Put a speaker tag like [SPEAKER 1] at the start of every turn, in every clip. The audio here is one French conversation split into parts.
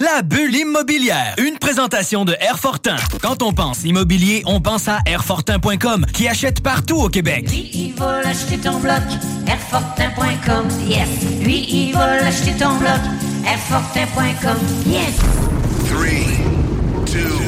[SPEAKER 1] La bulle immobilière, une présentation de Airfortin. Quand on pense immobilier, on pense à Airfortin.com qui achète partout au Québec.
[SPEAKER 2] Lui, il va l'acheter ton bloc, Airfortin.com, yes. Lui, il va l'acheter ton bloc, Airfortin.com, yes.
[SPEAKER 3] 3, 2,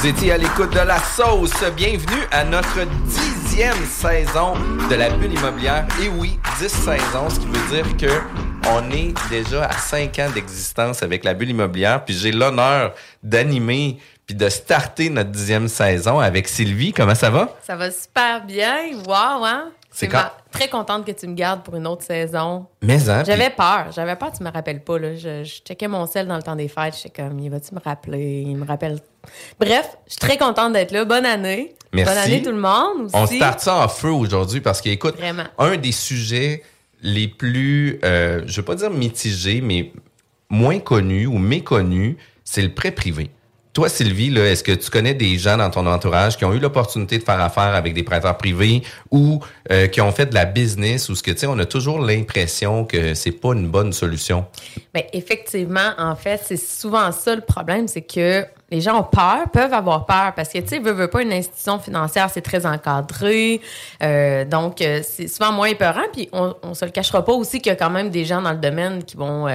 [SPEAKER 4] Vous étiez à l'écoute de la sauce. Bienvenue à notre dixième saison de la bulle immobilière. Et oui, dix saisons, ce qui veut dire que on est déjà à cinq ans d'existence avec la bulle immobilière. Puis j'ai l'honneur d'animer puis de starter notre dixième saison avec Sylvie. Comment ça va?
[SPEAKER 5] Ça va super bien. Wow, hein?
[SPEAKER 4] C'est quand-
[SPEAKER 5] Très contente que tu me gardes pour une autre saison.
[SPEAKER 4] Mais hein,
[SPEAKER 5] J'avais peur. J'avais peur que tu me rappelles pas. Là. Je, je checkais mon sel dans le temps des fêtes. J'étais comme, il va-tu me rappeler? Il me rappelle. Bref, je suis très contente d'être là. Bonne année.
[SPEAKER 4] Merci.
[SPEAKER 5] Bonne année tout le monde aussi.
[SPEAKER 4] On starte ça en feu aujourd'hui parce qu'écoute, un des sujets les plus, euh, je veux pas dire mitigés, mais moins connus ou méconnus, c'est le prêt privé. Toi, Sylvie, est-ce que tu connais des gens dans ton entourage qui ont eu l'opportunité de faire affaire avec des prêteurs privés ou euh, qui ont fait de la business ou ce que tu sais, on a toujours l'impression que c'est pas une bonne solution?
[SPEAKER 5] Ben, effectivement, en fait, c'est souvent ça le problème, c'est que les gens ont peur, peuvent avoir peur, parce que, tu sais, veut, veut pas une institution financière, c'est très encadré, euh, donc euh, c'est souvent moins épeurant, puis on, se le cachera pas aussi qu'il y a quand même des gens dans le domaine qui vont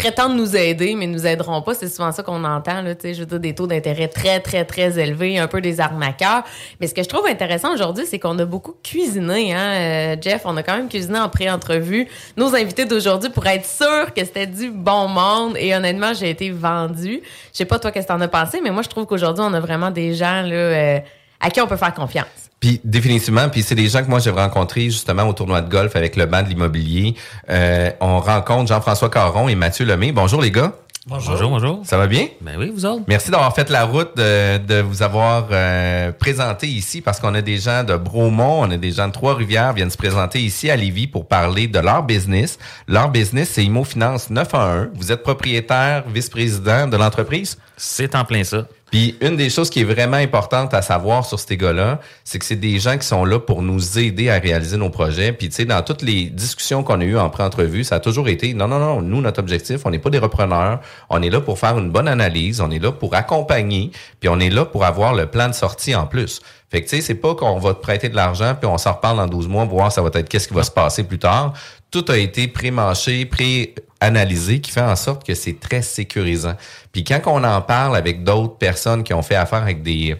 [SPEAKER 5] prétendre nous aider, mais nous aideront pas, c'est souvent ça qu'on entend, là, je veux dire, des taux d'intérêt très, très, très élevés, un peu des arnaqueurs, mais ce que je trouve intéressant aujourd'hui, c'est qu'on a beaucoup cuisiné, hein, euh, Jeff, on a quand même cuisiné en pré-entrevue nos invités d'aujourd'hui pour être sûr que c'était du bon monde. Et honnêtement, j'ai été vendue. Je sais pas toi qu'est-ce que t'en as pensé, mais moi je trouve qu'aujourd'hui on a vraiment des gens là euh, à qui on peut faire confiance.
[SPEAKER 4] Puis définitivement, puis c'est des gens que moi j'ai rencontrés justement au tournoi de golf avec le banc de l'immobilier. Euh, on rencontre Jean-François Caron et Mathieu Lemay. Bonjour les gars.
[SPEAKER 6] Bonjour, bonjour.
[SPEAKER 4] Ça va bien?
[SPEAKER 6] Ben oui, vous autres.
[SPEAKER 4] Merci d'avoir fait la route, de, de vous avoir euh, présenté ici parce qu'on a des gens de Bromont, on a des gens de Trois-Rivières viennent se présenter ici à Lévis pour parler de leur business. Leur business, c'est Imo Finance 911. Vous êtes propriétaire, vice-président de l'entreprise?
[SPEAKER 6] C'est en plein ça.
[SPEAKER 4] Puis une des choses qui est vraiment importante à savoir sur ces gars-là, c'est que c'est des gens qui sont là pour nous aider à réaliser nos projets. Puis tu sais, dans toutes les discussions qu'on a eues en pré-entrevue, ça a toujours été non, non, non, nous, notre objectif, on n'est pas des repreneurs. On est là pour faire une bonne analyse, on est là pour accompagner, puis on est là pour avoir le plan de sortie en plus. Fait que tu sais, c'est pas qu'on va te prêter de l'argent, puis on s'en reparle dans 12 mois, voir ça va être qu'est-ce qui va se passer plus tard. Tout a été pré-manché, pré-analysé, qui fait en sorte que c'est très sécurisant. Puis quand on en parle avec d'autres personnes qui ont fait affaire avec des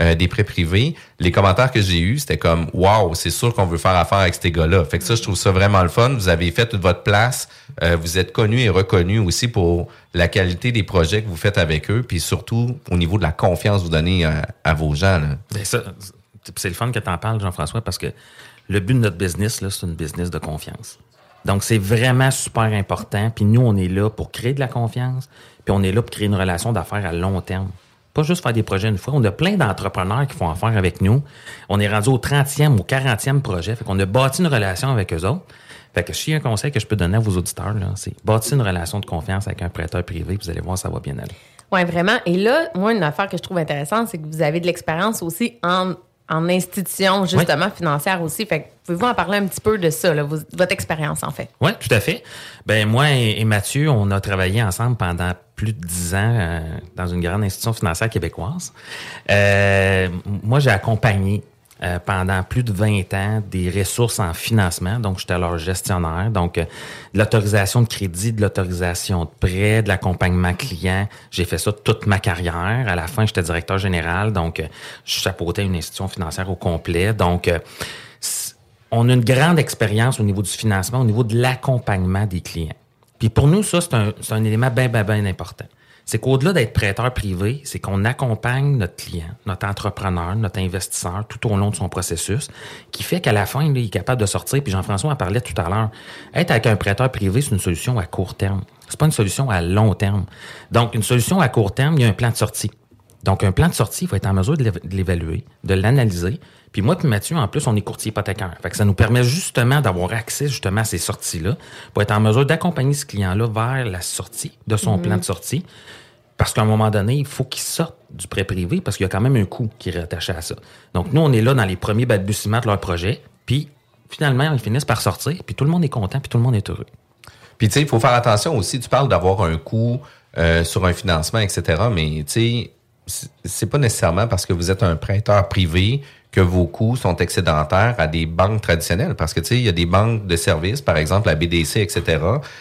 [SPEAKER 4] euh, des prêts privés, les commentaires que j'ai eus, c'était comme Wow, c'est sûr qu'on veut faire affaire avec ces gars-là. Fait que ça, je trouve ça vraiment le fun. Vous avez fait toute votre place. Euh, vous êtes connu et reconnu aussi pour la qualité des projets que vous faites avec eux, puis surtout au niveau de la confiance que vous donnez à, vos gens. là.
[SPEAKER 6] Ben ça, c'est- c'est le fun que tu en parles, Jean-François, parce que le but de notre business, c'est une business de confiance. Donc, c'est vraiment super important. Puis nous, on est là pour créer de la confiance, puis on est là pour créer une relation d'affaires à long terme. Pas juste faire des projets une fois. On a plein d'entrepreneurs qui font affaire avec nous. On est rendu au 30e, au 40e projet. Fait qu'on a bâti une relation avec eux autres. Fait que si un conseil que je peux donner à vos auditeurs, c'est bâtir une relation de confiance avec un prêteur privé, vous allez voir, ça va bien aller.
[SPEAKER 5] Oui, vraiment. Et là, moi, une affaire que je trouve intéressante, c'est que vous avez de l'expérience aussi en, en institution, justement, financière aussi. Fait que pouvez-vous en parler un petit peu de ça, là, votre expérience, en fait?
[SPEAKER 6] Oui, tout à fait. Ben moi et, Mathieu, on a travaillé ensemble pendant plus de dix ans euh, dans une grande institution financière québécoise. Euh, moi, j'ai accompagné euh, pendant plus de 20 ans des ressources en financement. Donc, j'étais leur gestionnaire. Donc, euh, de l'autorisation de crédit, de l'autorisation de prêt, de l'accompagnement client. J'ai fait ça toute ma carrière. À la fin, j'étais directeur général. Donc, euh, je chapeautais une institution financière au complet. Donc, euh, on a une grande expérience au niveau du financement, au niveau de l'accompagnement des clients. Puis pour nous, ça, c'est un, un élément bien, bien, bien important. C'est qu'au-delà d'être prêteur privé, c'est qu'on accompagne notre client, notre entrepreneur, notre investisseur tout au long de son processus, qui fait qu'à la fin, il est capable de sortir. Puis Jean-François en parlait tout à l'heure. Être avec un prêteur privé, c'est une solution à court terme. C'est pas une solution à long terme. Donc, une solution à court terme, il y a un plan de sortie. Donc, un plan de sortie, il faut être en mesure de l'évaluer, de l'analyser. Puis moi puis Mathieu, en plus, on est courtier hypothécaire. Fait que ça nous permet justement d'avoir accès justement à ces sorties-là pour être en mesure d'accompagner ce client-là vers la sortie de son plan de sortie. Parce qu'à un moment donné, il faut qu'il sorte du prêt privé parce qu'il y a quand même un coût qui est rattaché à ça. Donc, nous, on est là dans les premiers balbutiements de leur projet. Puis, finalement, ils finissent par sortir. Puis, tout le monde est content. Puis, tout le monde est heureux.
[SPEAKER 4] Puis tu sais, il faut faire attention aussi. Tu parles d'avoir un coût euh, sur un financement, etc. Mais tu sais, c'est pas nécessairement parce que vous êtes un prêteur privé que vos coûts sont excédentaires à des banques traditionnelles. Parce que tu sais, il y a des banques de services, par exemple la BDC, etc.,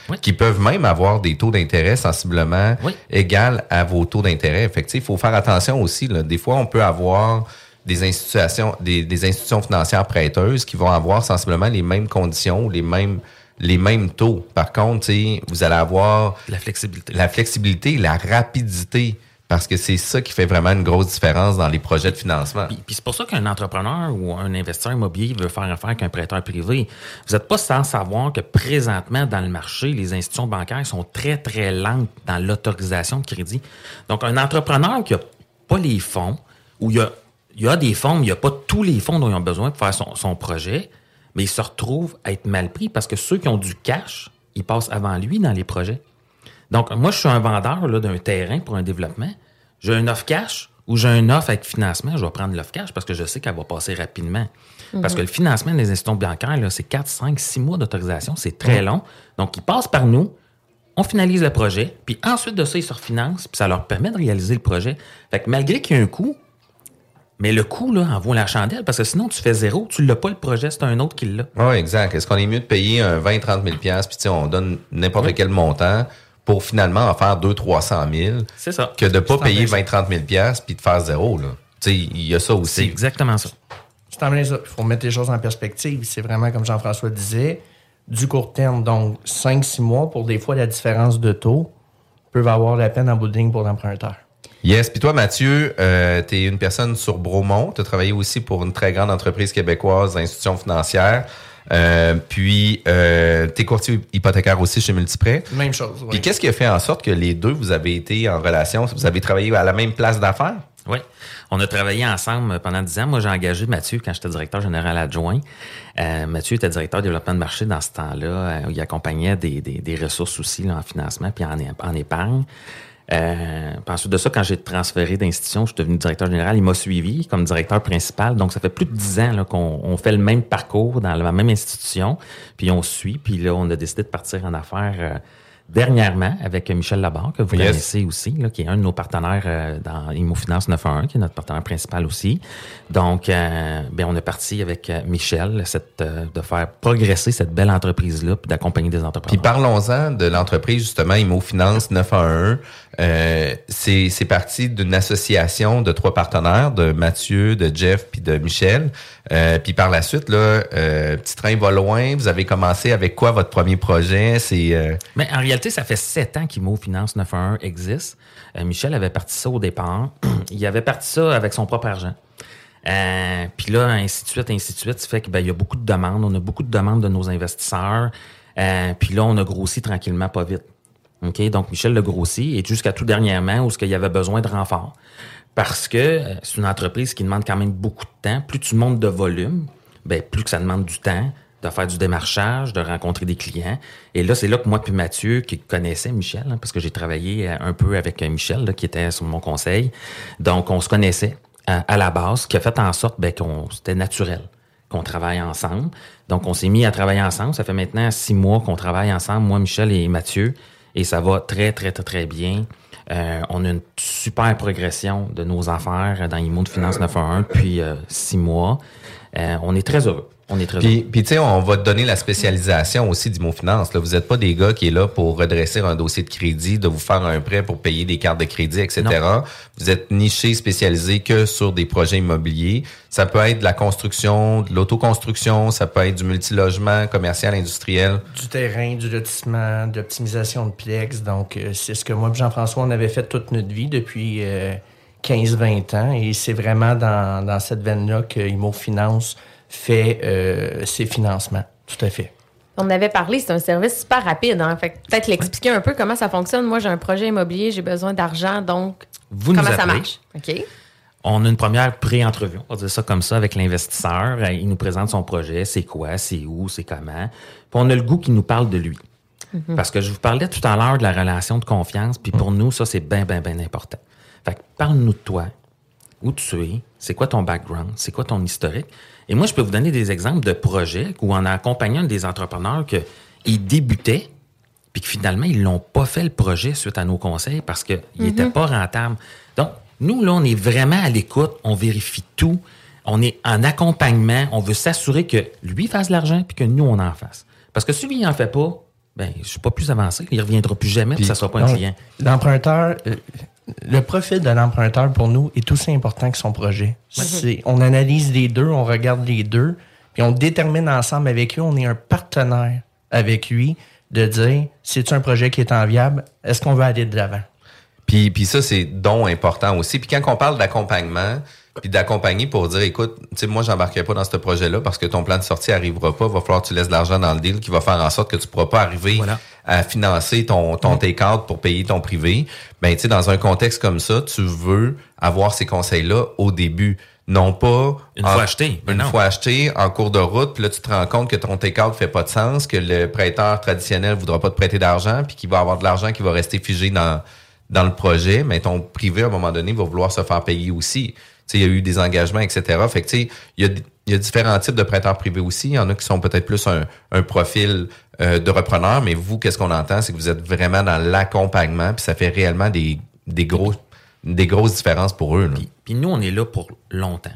[SPEAKER 6] Oui.
[SPEAKER 4] qui peuvent même avoir des taux d'intérêt sensiblement
[SPEAKER 6] Oui.
[SPEAKER 4] égal à vos taux d'intérêt. Sais, il faut faire attention aussi. Là. Des fois, on peut avoir des institutions, des, des institutions financières prêteuses qui vont avoir sensiblement les mêmes conditions, les mêmes, les mêmes taux. Par contre, tu sais, vous allez avoir
[SPEAKER 6] La flexibilité.
[SPEAKER 4] la flexibilité, la rapidité, parce que c'est ça qui fait vraiment une grosse différence dans les projets de financement.
[SPEAKER 6] Puis, c'est pour ça qu'un entrepreneur ou un investisseur immobilier veut faire affaire avec un prêteur privé. Vous n'êtes pas sans savoir que présentement, dans le marché, les institutions bancaires sont très, très lentes dans l'autorisation de crédit. Donc, un entrepreneur qui n'a pas les fonds, ou il y a, des fonds, mais il n'y a pas tous les fonds dont ils ont besoin pour faire son projet, mais il se retrouve à être mal pris parce que ceux qui ont du cash, ils passent avant lui dans les projets. Donc, moi, je suis un vendeur là, d'un terrain pour un développement. J'ai un offre cash ou j'ai un offre avec financement. Je vais prendre l'offre cash parce que je sais qu'elle va passer rapidement. Parce que le financement des institutions bancaires, là, c'est 4, 5, 6 mois d'autorisation. C'est très long. Donc, ils passent par nous. On finalise le projet. Puis ensuite de ça, ils se refinancent. Puis ça leur permet de réaliser le projet. Fait que malgré qu'il y ait un coût, mais le coût, là, en vaut la chandelle. Parce que sinon, tu fais zéro. Tu l'as pas le projet. C'est un autre qui l'a.
[SPEAKER 4] Oui, exact. Est-ce qu'on est mieux de payer un 20, 30 000 puis on donne n'importe quel montant pour finalement en faire 2, 300 000
[SPEAKER 6] C'est ça.
[SPEAKER 4] que de pas
[SPEAKER 7] C'est en
[SPEAKER 4] payer
[SPEAKER 7] plein
[SPEAKER 4] 20, 30 000 puis de faire zéro, là. Tu sais, il y a ça
[SPEAKER 6] C'est
[SPEAKER 4] aussi.
[SPEAKER 6] exactement ça.
[SPEAKER 7] C'est en ça. Il faut mettre les choses en perspective. C'est vraiment, comme Jean-François disait, du court terme. Donc, 5-6 mois pour des fois la différence de taux peuvent avoir la peine en bout de ligne pour l'emprunteur.
[SPEAKER 4] Yes. Puis toi, Mathieu, euh, tu es une personne sur Bromont. Tu as travaillé aussi pour une très grande entreprise québécoise, institution financière. Euh, puis, euh, tu es courtier hypothécaire aussi chez Multiprêt.
[SPEAKER 7] Même chose. oui.
[SPEAKER 4] Puis qu'est-ce qui a fait en sorte que les deux, vous avez été en relation? Vous avez travaillé à la même place d'affaires?
[SPEAKER 6] Oui. On a travaillé ensemble pendant 10 ans. Moi, j'ai engagé Mathieu quand j'étais directeur général adjoint. Euh, Mathieu était directeur développement de marché dans ce temps-là. Euh, il accompagnait des, des, des ressources aussi là, en financement puis en, en épargne. Euh, ensuite de ça, quand j'ai transféré d'institution, je suis devenu directeur général. Il m'a suivi comme directeur principal. Donc, ça fait plus de dix ans qu'on on fait le même parcours dans la même institution. Puis on suit. Puis là, on a décidé de partir en affaires euh, dernièrement avec Michel Labarre, que vous
[SPEAKER 4] Yes.
[SPEAKER 6] connaissez aussi, là, qui est un de nos partenaires euh, dans ImoFinance 911, qui est notre partenaire principal aussi. Donc, euh, ben, on est parti avec euh, Michel cette, euh, de faire progresser cette belle entreprise-là puis d'accompagner des
[SPEAKER 4] Puis
[SPEAKER 6] entrepreneurs.
[SPEAKER 4] parlons-en de l'entreprise, justement, ImoFinance 911. Euh, c'est c'est parti d'une association de trois partenaires, de Mathieu, de Jeff, puis de Michel. Euh, puis par la suite, là, euh, Petit Train va loin. Vous avez commencé avec quoi votre premier projet? C'est euh,
[SPEAKER 6] Mais en réalité, ça fait sept ans qu'Imo Finance 911 existe. Euh, Michel avait parti ça au départ. il avait parti ça avec son propre argent. Euh, puis là, ainsi de suite, ainsi de suite, ça fait qu'il y a beaucoup de demandes. On a beaucoup de demandes de nos investisseurs. Euh, puis là, on a grossi tranquillement, pas vite. OK? Donc, Michel le grossi et jusqu'à tout dernièrement où ce qu'il y avait besoin de renfort. Parce que c'est une entreprise qui demande quand même beaucoup de temps. Plus tu montes de volume, ben, plus que ça demande du temps de faire du démarchage, de rencontrer des clients. Et là, c'est là que moi puis Mathieu, qui connaissait Michel, hein, parce que j'ai travaillé euh, un peu avec euh, Michel, là, qui était sur mon conseil. Donc, on se connaissait. à, à la base, qui a fait en sorte ben, qu'on c'était naturel qu'on travaille ensemble. Donc, on s'est mis à travailler ensemble. Ça fait maintenant six mois qu'on travaille ensemble, moi, Michel et Mathieu, et ça va très, très, très, très bien. Euh, on a une super progression de nos affaires dans IMO de Finance 911 depuis euh, six mois. Euh, on est très heureux. On est très
[SPEAKER 4] Puis, puis tu sais, on va te donner la spécialisation aussi d'Imo Finance. Là. Vous n'êtes pas des gars qui est là pour redresser un dossier de crédit, de vous faire un prêt pour payer des cartes de crédit, etc. Vous êtes niché, spécialisé que sur des projets immobiliers. Ça peut être de la construction, de l'autoconstruction, ça peut être du multilogement, commercial, industriel.
[SPEAKER 7] Du terrain, du lotissement, de l'optimisation de plex. Donc, euh, c'est ce que moi et Jean-François, on avait fait toute notre vie depuis euh, 15-20 ans. Et c'est vraiment dans, dans cette veine-là que Imo Finance fait euh, ses financements. Tout à fait.
[SPEAKER 5] On avait parlé, c'est un service super rapide. Hein? Fait peut-être l'expliquer un peu comment ça fonctionne. Moi, j'ai un projet immobilier, j'ai besoin d'argent, donc
[SPEAKER 6] Vous nous
[SPEAKER 5] comment ça
[SPEAKER 6] appelez.
[SPEAKER 5] marche? OK.
[SPEAKER 6] On a une première pré-entrevue, on va dire ça comme ça, avec l'investisseur. Euh, Il nous présente son projet, c'est quoi, c'est où, c'est comment. Puis on a le goût qu'il nous parle de lui. Parce que je vous parlais tout à l'heure de la relation de confiance, puis pour nous, ça, c'est bien, bien, bien important. Fait que parle-nous de toi, où tu es, c'est quoi ton background, c'est quoi ton historique? Et moi, je peux vous donner des exemples de projets où on a accompagné un des entrepreneurs que ils débutaient, puis que finalement, ils l'ont pas fait le projet suite à nos conseils parce qu'il n'était pas rentable. Donc, nous, là, on est vraiment à l'écoute, on vérifie tout, on est en accompagnement, on veut s'assurer que lui fasse de l'argent puis que nous, on en fasse. Parce que si lui, il en fait pas, ben, je suis pas plus avancé, il reviendra plus jamais, puis ça sera pas un client.
[SPEAKER 7] L'emprunteur, euh, le profil de l'emprunteur pour nous est aussi important que son projet. C'est- On analyse les deux, on regarde les deux, puis on détermine ensemble avec lui, on est un partenaire avec lui de dire, c'est un projet qui est enviable, est-ce qu'on veut aller de l'avant?
[SPEAKER 4] Puis, puis ça, c'est don important aussi. Puis quand on parle d'accompagnement, puis d'accompagner pour dire, écoute, tu sais, moi, j'embarquerai pas dans ce projet-là parce que ton plan de sortie arrivera pas. Va falloir que tu laisses de l'argent dans le deal qui va faire en sorte que tu pourras pas arriver
[SPEAKER 6] Voilà.
[SPEAKER 4] À financer ton, ton take-out pour payer ton privé. Ben, tu sais, dans un contexte comme ça, tu veux avoir ces conseils-là au début. Non pas
[SPEAKER 6] Une
[SPEAKER 4] en-
[SPEAKER 6] fois acheté, ben
[SPEAKER 4] une
[SPEAKER 6] non.
[SPEAKER 4] fois acheté en cours de route, puis là tu te rends compte que ton take-out fait pas de sens, que le prêteur traditionnel voudra pas te prêter d'argent, puis qu'il va avoir de l'argent qui va rester figé dans dans le projet, mais ton privé à un moment donné va vouloir se faire payer aussi. Tu sais, il y a eu des engagements, etc. Fait que tu sais, il y a il y a différents types de prêteurs privés aussi. Il y en a qui sont peut-être plus un, un profil euh, de repreneur, mais vous, qu'est-ce qu'on entend, c'est que vous êtes vraiment dans l'accompagnement, puis ça fait réellement des, des gros des grosses différences pour eux.
[SPEAKER 6] Puis, puis nous, on est là pour longtemps.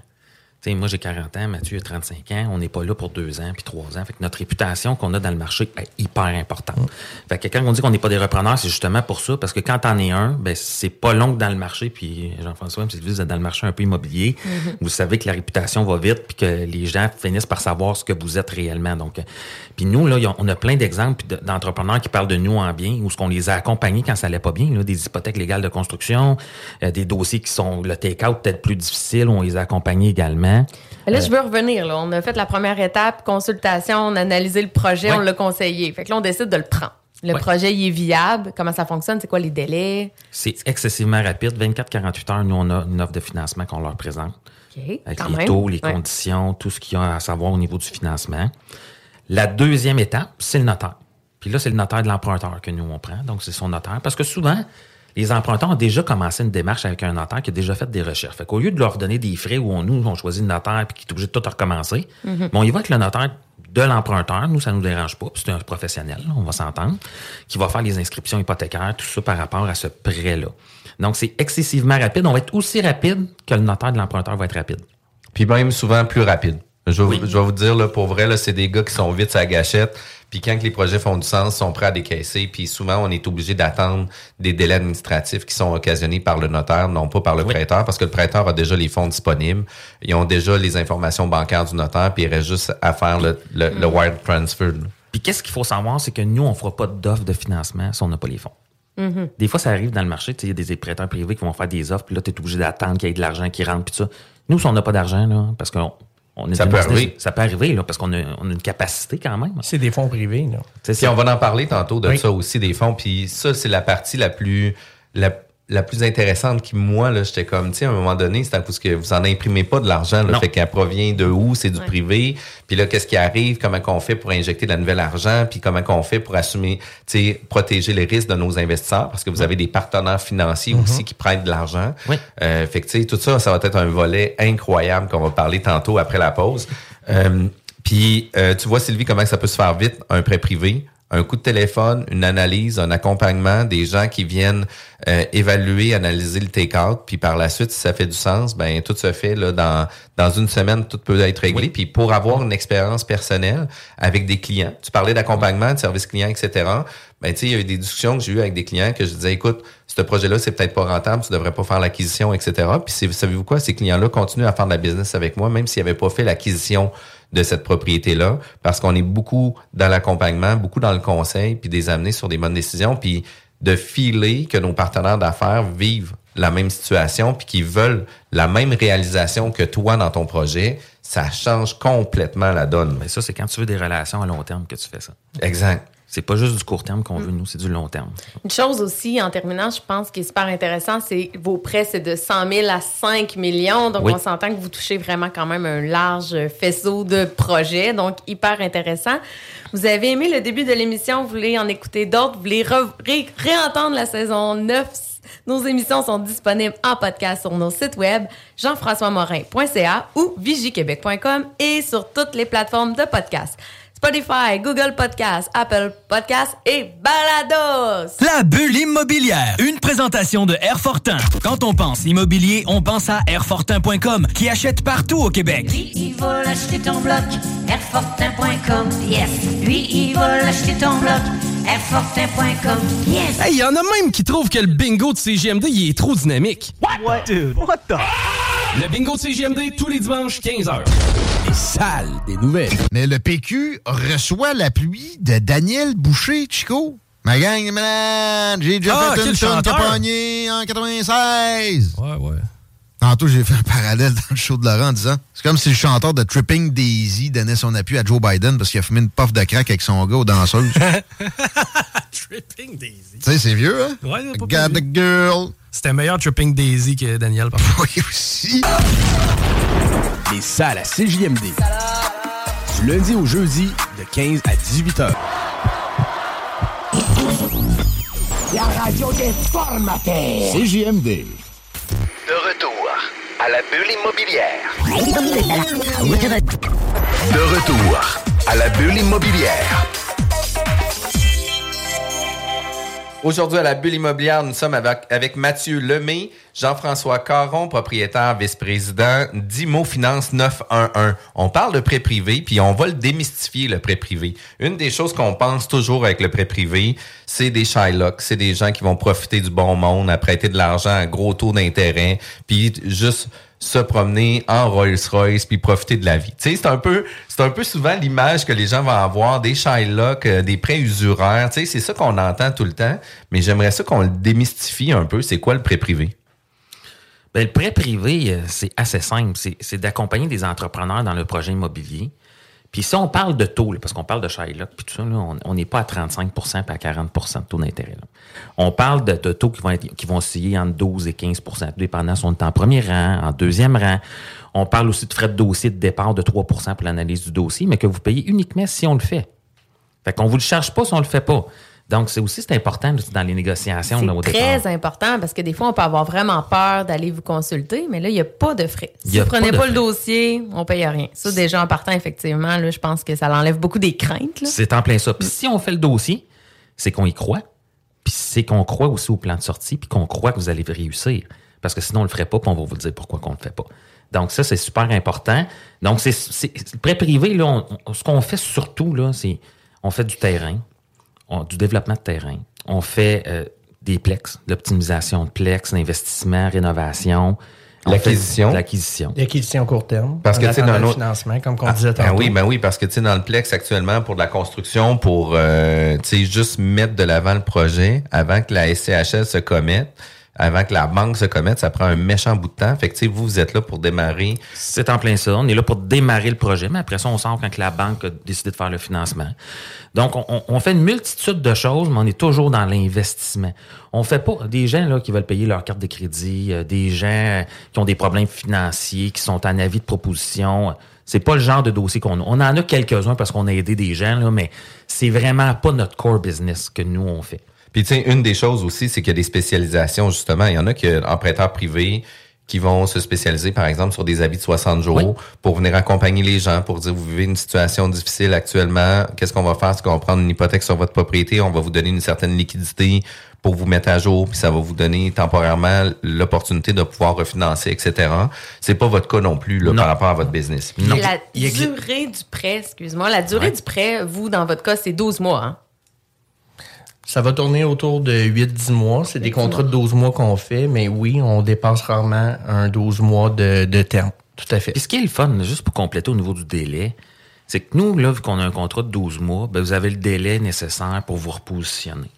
[SPEAKER 6] Moi, j'ai 40 ans, Mathieu a 35 ans. On n'est pas là pour deux ans puis trois ans. Fait que notre réputation qu'on a dans le marché est hyper importante. Fait que quand on dit qu'on n'est pas des repreneurs, c'est justement pour ça. Parce que quand t'en es un, ben, c'est pas long que dans le marché. Puis Jean-François, si vous êtes dans le marché un peu immobilier, vous savez que la réputation va vite puis que les gens finissent par savoir ce que vous êtes réellement. Donc, euh, puis nous, là, on a plein d'exemples de- d'entrepreneurs qui parlent de nous en bien ou ce qu'on les a accompagnés quand ça allait pas bien. Là, des hypothèques légales de construction, euh, des dossiers qui sont le take-out peut-être plus difficile, on les a accompagnés également.
[SPEAKER 5] Mais Là, je veux revenir. Là. On a fait la première étape, consultation, on a analysé le projet,
[SPEAKER 6] Ouais.
[SPEAKER 5] on l'a conseillé. Fait que là, on décide de le prendre. Le
[SPEAKER 6] Ouais.
[SPEAKER 5] projet, il est viable. Comment ça fonctionne? C'est quoi les délais?
[SPEAKER 6] C'est excessivement rapide. 24-48 heures, nous, on a une offre de financement qu'on leur présente.
[SPEAKER 5] OK.
[SPEAKER 6] Avec
[SPEAKER 5] quand
[SPEAKER 6] les
[SPEAKER 5] même.
[SPEAKER 6] taux, les
[SPEAKER 5] Ouais.
[SPEAKER 6] conditions, tout ce qu'il y a à savoir au niveau du financement. La deuxième étape, c'est le notaire. Puis là, c'est le notaire de l'emprunteur que nous, on prend. Donc, c'est son notaire. Parce que souvent, les emprunteurs ont déjà commencé une démarche avec un notaire qui a déjà fait des recherches. Fait qu'au lieu de leur donner des frais où on, nous, on choisit le notaire puis qui est obligé de tout recommencer,
[SPEAKER 5] Mhm.
[SPEAKER 6] bon, il va avec le notaire de l'emprunteur. Nous, ça nous dérange pas. puis C'est un professionnel, là, on va s'entendre, qui va faire les inscriptions hypothécaires, tout ça par rapport à ce prêt-là. Donc, c'est excessivement rapide. On va être aussi rapide que le notaire de l'emprunteur va être rapide.
[SPEAKER 4] Puis même souvent plus rapide. Je vais,
[SPEAKER 6] Oui.
[SPEAKER 4] vous- je vais vous dire, là, pour vrai, là, c'est des gars qui sont vite à la gâchette. Puis quand que les projets font du sens, ils sont prêts à décaisser. Puis souvent, on est obligé d'attendre des délais administratifs qui sont occasionnés par le notaire, non pas par le
[SPEAKER 6] Oui.
[SPEAKER 4] prêteur, parce que le prêteur a déjà les fonds disponibles. Ils ont déjà les informations bancaires du notaire, puis il reste juste à faire le, le, le wire transfer.
[SPEAKER 6] Puis qu'est-ce qu'il faut savoir, c'est que nous, on fera pas d'offre de financement si on n'a pas les fonds.
[SPEAKER 5] Mm-hmm.
[SPEAKER 6] Des fois, ça arrive dans le marché, il y a des prêteurs privés qui vont faire des offres, puis là, tu es obligé d'attendre qu'il y ait de l'argent qui rentre, puis tout ça. Nous, si on n'a pas d'argent, là, parce qu'on on est
[SPEAKER 4] Ça peut arriver.
[SPEAKER 6] Ça peut arriver, là, parce qu'on a, on a une capacité quand même.
[SPEAKER 7] C'est des fonds privés, là.
[SPEAKER 6] Tu sais,
[SPEAKER 4] Puis on va en parler tantôt de
[SPEAKER 7] Oui.
[SPEAKER 4] ça aussi, des fonds. Puis ça, c'est la partie la plus la, la plus intéressante qui, moi, là, j'étais comme, tu sais, à un moment donné, c'est à cause que vous en imprimez pas de l'argent, là.
[SPEAKER 6] Non.
[SPEAKER 4] Fait qu'elle provient de où? C'est du privé. Puis là, qu'est-ce qui arrive? Comment qu'on fait pour injecter de la nouvelle argent? Puis comment qu'on fait pour assumer, tu sais, protéger les risques de nos investisseurs? Parce que vous avez des partenaires financiers aussi qui prêtent de l'argent.
[SPEAKER 6] Oui.
[SPEAKER 4] Euh, fait que, tu sais, tout ça, ça va être un volet incroyable qu'on va parler tantôt après la pause. Euh, puis, euh, tu vois, Sylvie, comment ça peut se faire vite, un prêt privé, un coup de téléphone, une analyse, un accompagnement, des gens qui viennent euh, évaluer, analyser le take-out, puis par la suite, si ça fait du sens, ben tout se fait là dans dans une semaine, tout peut être réglé. Puis pour avoir une expérience personnelle avec des clients, tu parlais d'accompagnement, de service client, etc. Ben tu sais, il y a eu des discussions que j'ai eues avec des clients que je disais, écoute, ce projet-là, c'est peut-être pas rentable, tu devrais pas faire l'acquisition, etc. Puis savez-vous quoi, ces clients-là continuent à faire de la business avec moi, même s'ils n'avaient pas fait l'acquisition de cette propriété-là, parce qu'on est beaucoup dans l'accompagnement, beaucoup dans le conseil, puis des amener sur des bonnes décisions, puis de filer que nos partenaires d'affaires vivent la même situation, puis qu'ils veulent la même réalisation que toi dans ton projet, ça change complètement la donne.
[SPEAKER 6] Mais ça, c'est quand tu veux des relations à long terme que tu fais ça.
[SPEAKER 4] Exact.
[SPEAKER 6] C'est pas juste du court terme qu'on veut, nous, c'est du long terme.
[SPEAKER 5] Une chose aussi, en terminant, je pense qui est super intéressant, c'est vos prêts, c'est de 100 000 à 5 millions. Donc,
[SPEAKER 6] Oui.
[SPEAKER 5] on s'entend que vous touchez vraiment quand même un large faisceau de projets. Donc, hyper intéressant. Vous avez aimé le début de l'émission, vous voulez en écouter d'autres, vous voulez re- ré- réentendre la saison 9. Nos émissions sont disponibles en podcast sur nos sites web jean-françois-morin.ca ou vigiquebec.com et sur toutes les plateformes de podcast. Spotify, Google Podcast, Apple Podcast et Balados.
[SPEAKER 1] La bulle immobilière, une présentation de Airfortin. Quand on pense immobilier, on pense à Airfortin.com qui achète partout au Québec.
[SPEAKER 2] Lui, il va l'acheter ton bloc, Airfortin.com, yes. Lui, il va l'acheter ton bloc, Airfortin.com, yes.
[SPEAKER 8] Hey, y en a même qui trouvent que le bingo de CGMD il est trop dynamique. What? Dude, what the? Le bingo de CGMD tous les dimanches 15h. Salles des nouvelles.
[SPEAKER 9] Mais le PQ reçoit l'appui de Daniel Boucher, Chico. Ma gang, man, j'ai déjà
[SPEAKER 8] Ah,
[SPEAKER 9] fait une tonne en 96.
[SPEAKER 8] Ouais, ouais.
[SPEAKER 9] Tantôt, j'ai fait un parallèle dans le show de Laurent en disant c'est comme si le chanteur de Tripping Daisy donnait son appui à Joe Biden parce qu'il a fumé une puff de crack avec son gars aux danseuses. tu
[SPEAKER 8] Tripping Daisy.
[SPEAKER 9] sais, c'est vieux, hein?
[SPEAKER 8] Ouais, pas
[SPEAKER 9] Got the girl.
[SPEAKER 8] C'était meilleur Tripping Daisy que Daniel.
[SPEAKER 9] Oui, aussi.
[SPEAKER 8] Les salles à CJMD. Du lundi au jeudi, de 15 à 18 h.
[SPEAKER 10] La radio des formateurs.
[SPEAKER 8] CJMD.
[SPEAKER 11] De retour à la bulle immobilière. De retour à la bulle immobilière.
[SPEAKER 4] Aujourd'hui, à la bulle immobilière, nous sommes avec, Mathieu Lemay, Jean-François Caron, propriétaire, vice-président d'Imo Finance 911. On parle de prêt privé, puis on va le démystifier, le prêt privé. Une des choses qu'on pense toujours avec le prêt privé, c'est des Shylocks, c'est des gens qui vont profiter du bon monde, à prêter de l'argent à gros taux d'intérêt, puis juste se promener en Rolls-Royce puis profiter de la vie. C'est un peu c'est un peu souvent l'image que les gens vont avoir des Shylock, euh, des prêts usuraires, c'est ça qu'on entend tout le temps, mais j'aimerais ça qu'on le démystifie un peu, c'est quoi le prêt privé?
[SPEAKER 6] Ben, le prêt privé, euh, c'est assez simple. C'est d'accompagner des entrepreneurs dans le projet immobilier. Puis si on parle de taux, parce qu'on parle de Shylock, puis tout ça, on- n'est pas à 35% puis à 40% de taux d'intérêt. On parle de, de taux qui vont, être, qui vont osciller entre 12 et 15 tout dépendant si on est en premier rang, en deuxième rang. On parle aussi de frais de dossier de départ de 3% pour l'analyse du dossier, mais que vous payez uniquement si on le fait. Fait qu'on vous le charge pas si on le fait pas. Donc, c'est aussi c'est important dans les négociations
[SPEAKER 5] C'est
[SPEAKER 6] départ.
[SPEAKER 5] très important parce que des fois, on peut avoir vraiment peur d'aller vous consulter, mais là, il n'y a pas de frais. Si vous prenez
[SPEAKER 6] pas
[SPEAKER 5] le dossier, on paye rien. Ça, déjà, en partant, effectivement, là, je pense que ça l'enlève beaucoup des craintes.
[SPEAKER 6] C'est en plein ça. Puis si on fait le dossier, c'est qu'on y croit. Puis c'est qu'on croit aussi au plan de sortie, puis qu'on croit que vous allez réussir. Parce que sinon, on le ferait pas, puis on va vous dire pourquoi qu'on le fait pas. Donc ça, c'est super important. Donc, c'est, c'est- le prêt privé, là, on- on- ce qu'on fait surtout, là, c'est on fait du terrain, on- du développement de terrain. On fait euh, des plex, l'optimisation de plex, l'investissement, rénovation.
[SPEAKER 4] L'acquisition.
[SPEAKER 6] L'acquisition.
[SPEAKER 7] L'acquisition court terme.
[SPEAKER 4] Parce que, tu sais, dans
[SPEAKER 7] le financement, comme on
[SPEAKER 4] Ah,
[SPEAKER 7] disait
[SPEAKER 4] ben
[SPEAKER 7] tantôt.
[SPEAKER 4] oui, ben oui, parce que tu sais, dans le Plex actuellement, pour de la construction, pour euh, tu sais, juste mettre de l'avant le projet avant que la SCHL se commette, avant que la banque se commette, ça prend un méchant bout de temps. Fait vous, vous êtes là pour démarrer.
[SPEAKER 6] C'est en plein ça. On est là pour démarrer le projet, mais après ça, on sort quand la banque a décidé de faire le financement. Donc, on, fait une multitude de choses, mais on est toujours dans l'investissement. On fait pas des gens là qui veulent payer leur carte de crédit, euh, des gens qui ont des problèmes financiers, qui sont en avis de proposition. C'est pas le genre de dossier qu'on a. On en a quelques-uns parce qu'on a aidé des gens, là, mais c'est vraiment pas notre core business que nous on fait.
[SPEAKER 4] Puis, tu sais, une des choses aussi, c'est qu'il y a des spécialisations, justement. Il y en a qui, en prêteur privé, qui vont se spécialiser, par exemple, sur des avis de 60 jours pour venir accompagner les gens, pour dire, vous vivez une situation difficile actuellement, qu'est-ce qu'on va faire? Est-ce qu'on va prendre une hypothèque sur votre propriété? On va vous donner une certaine liquidité pour vous mettre à jour, puis ça va vous donner temporairement l'opportunité de pouvoir refinancer, etc. C'est pas votre cas non plus là, par rapport à votre business.
[SPEAKER 5] La durée du prêt, excuse-moi, la durée du prêt, vous, dans votre cas, c'est 12 mois, hein?
[SPEAKER 7] Ça va tourner autour de 8-10 mois. C'est des contrats de 12 mois qu'on fait, mais oui, on dépasse rarement un 12 mois de, de terme. Tout à fait.
[SPEAKER 6] Puis ce qui est le fun, juste pour compléter au niveau du délai, c'est que nous, là, vu qu'on a un contrat de 12 mois, ben, vous avez le délai nécessaire pour vous repositionner.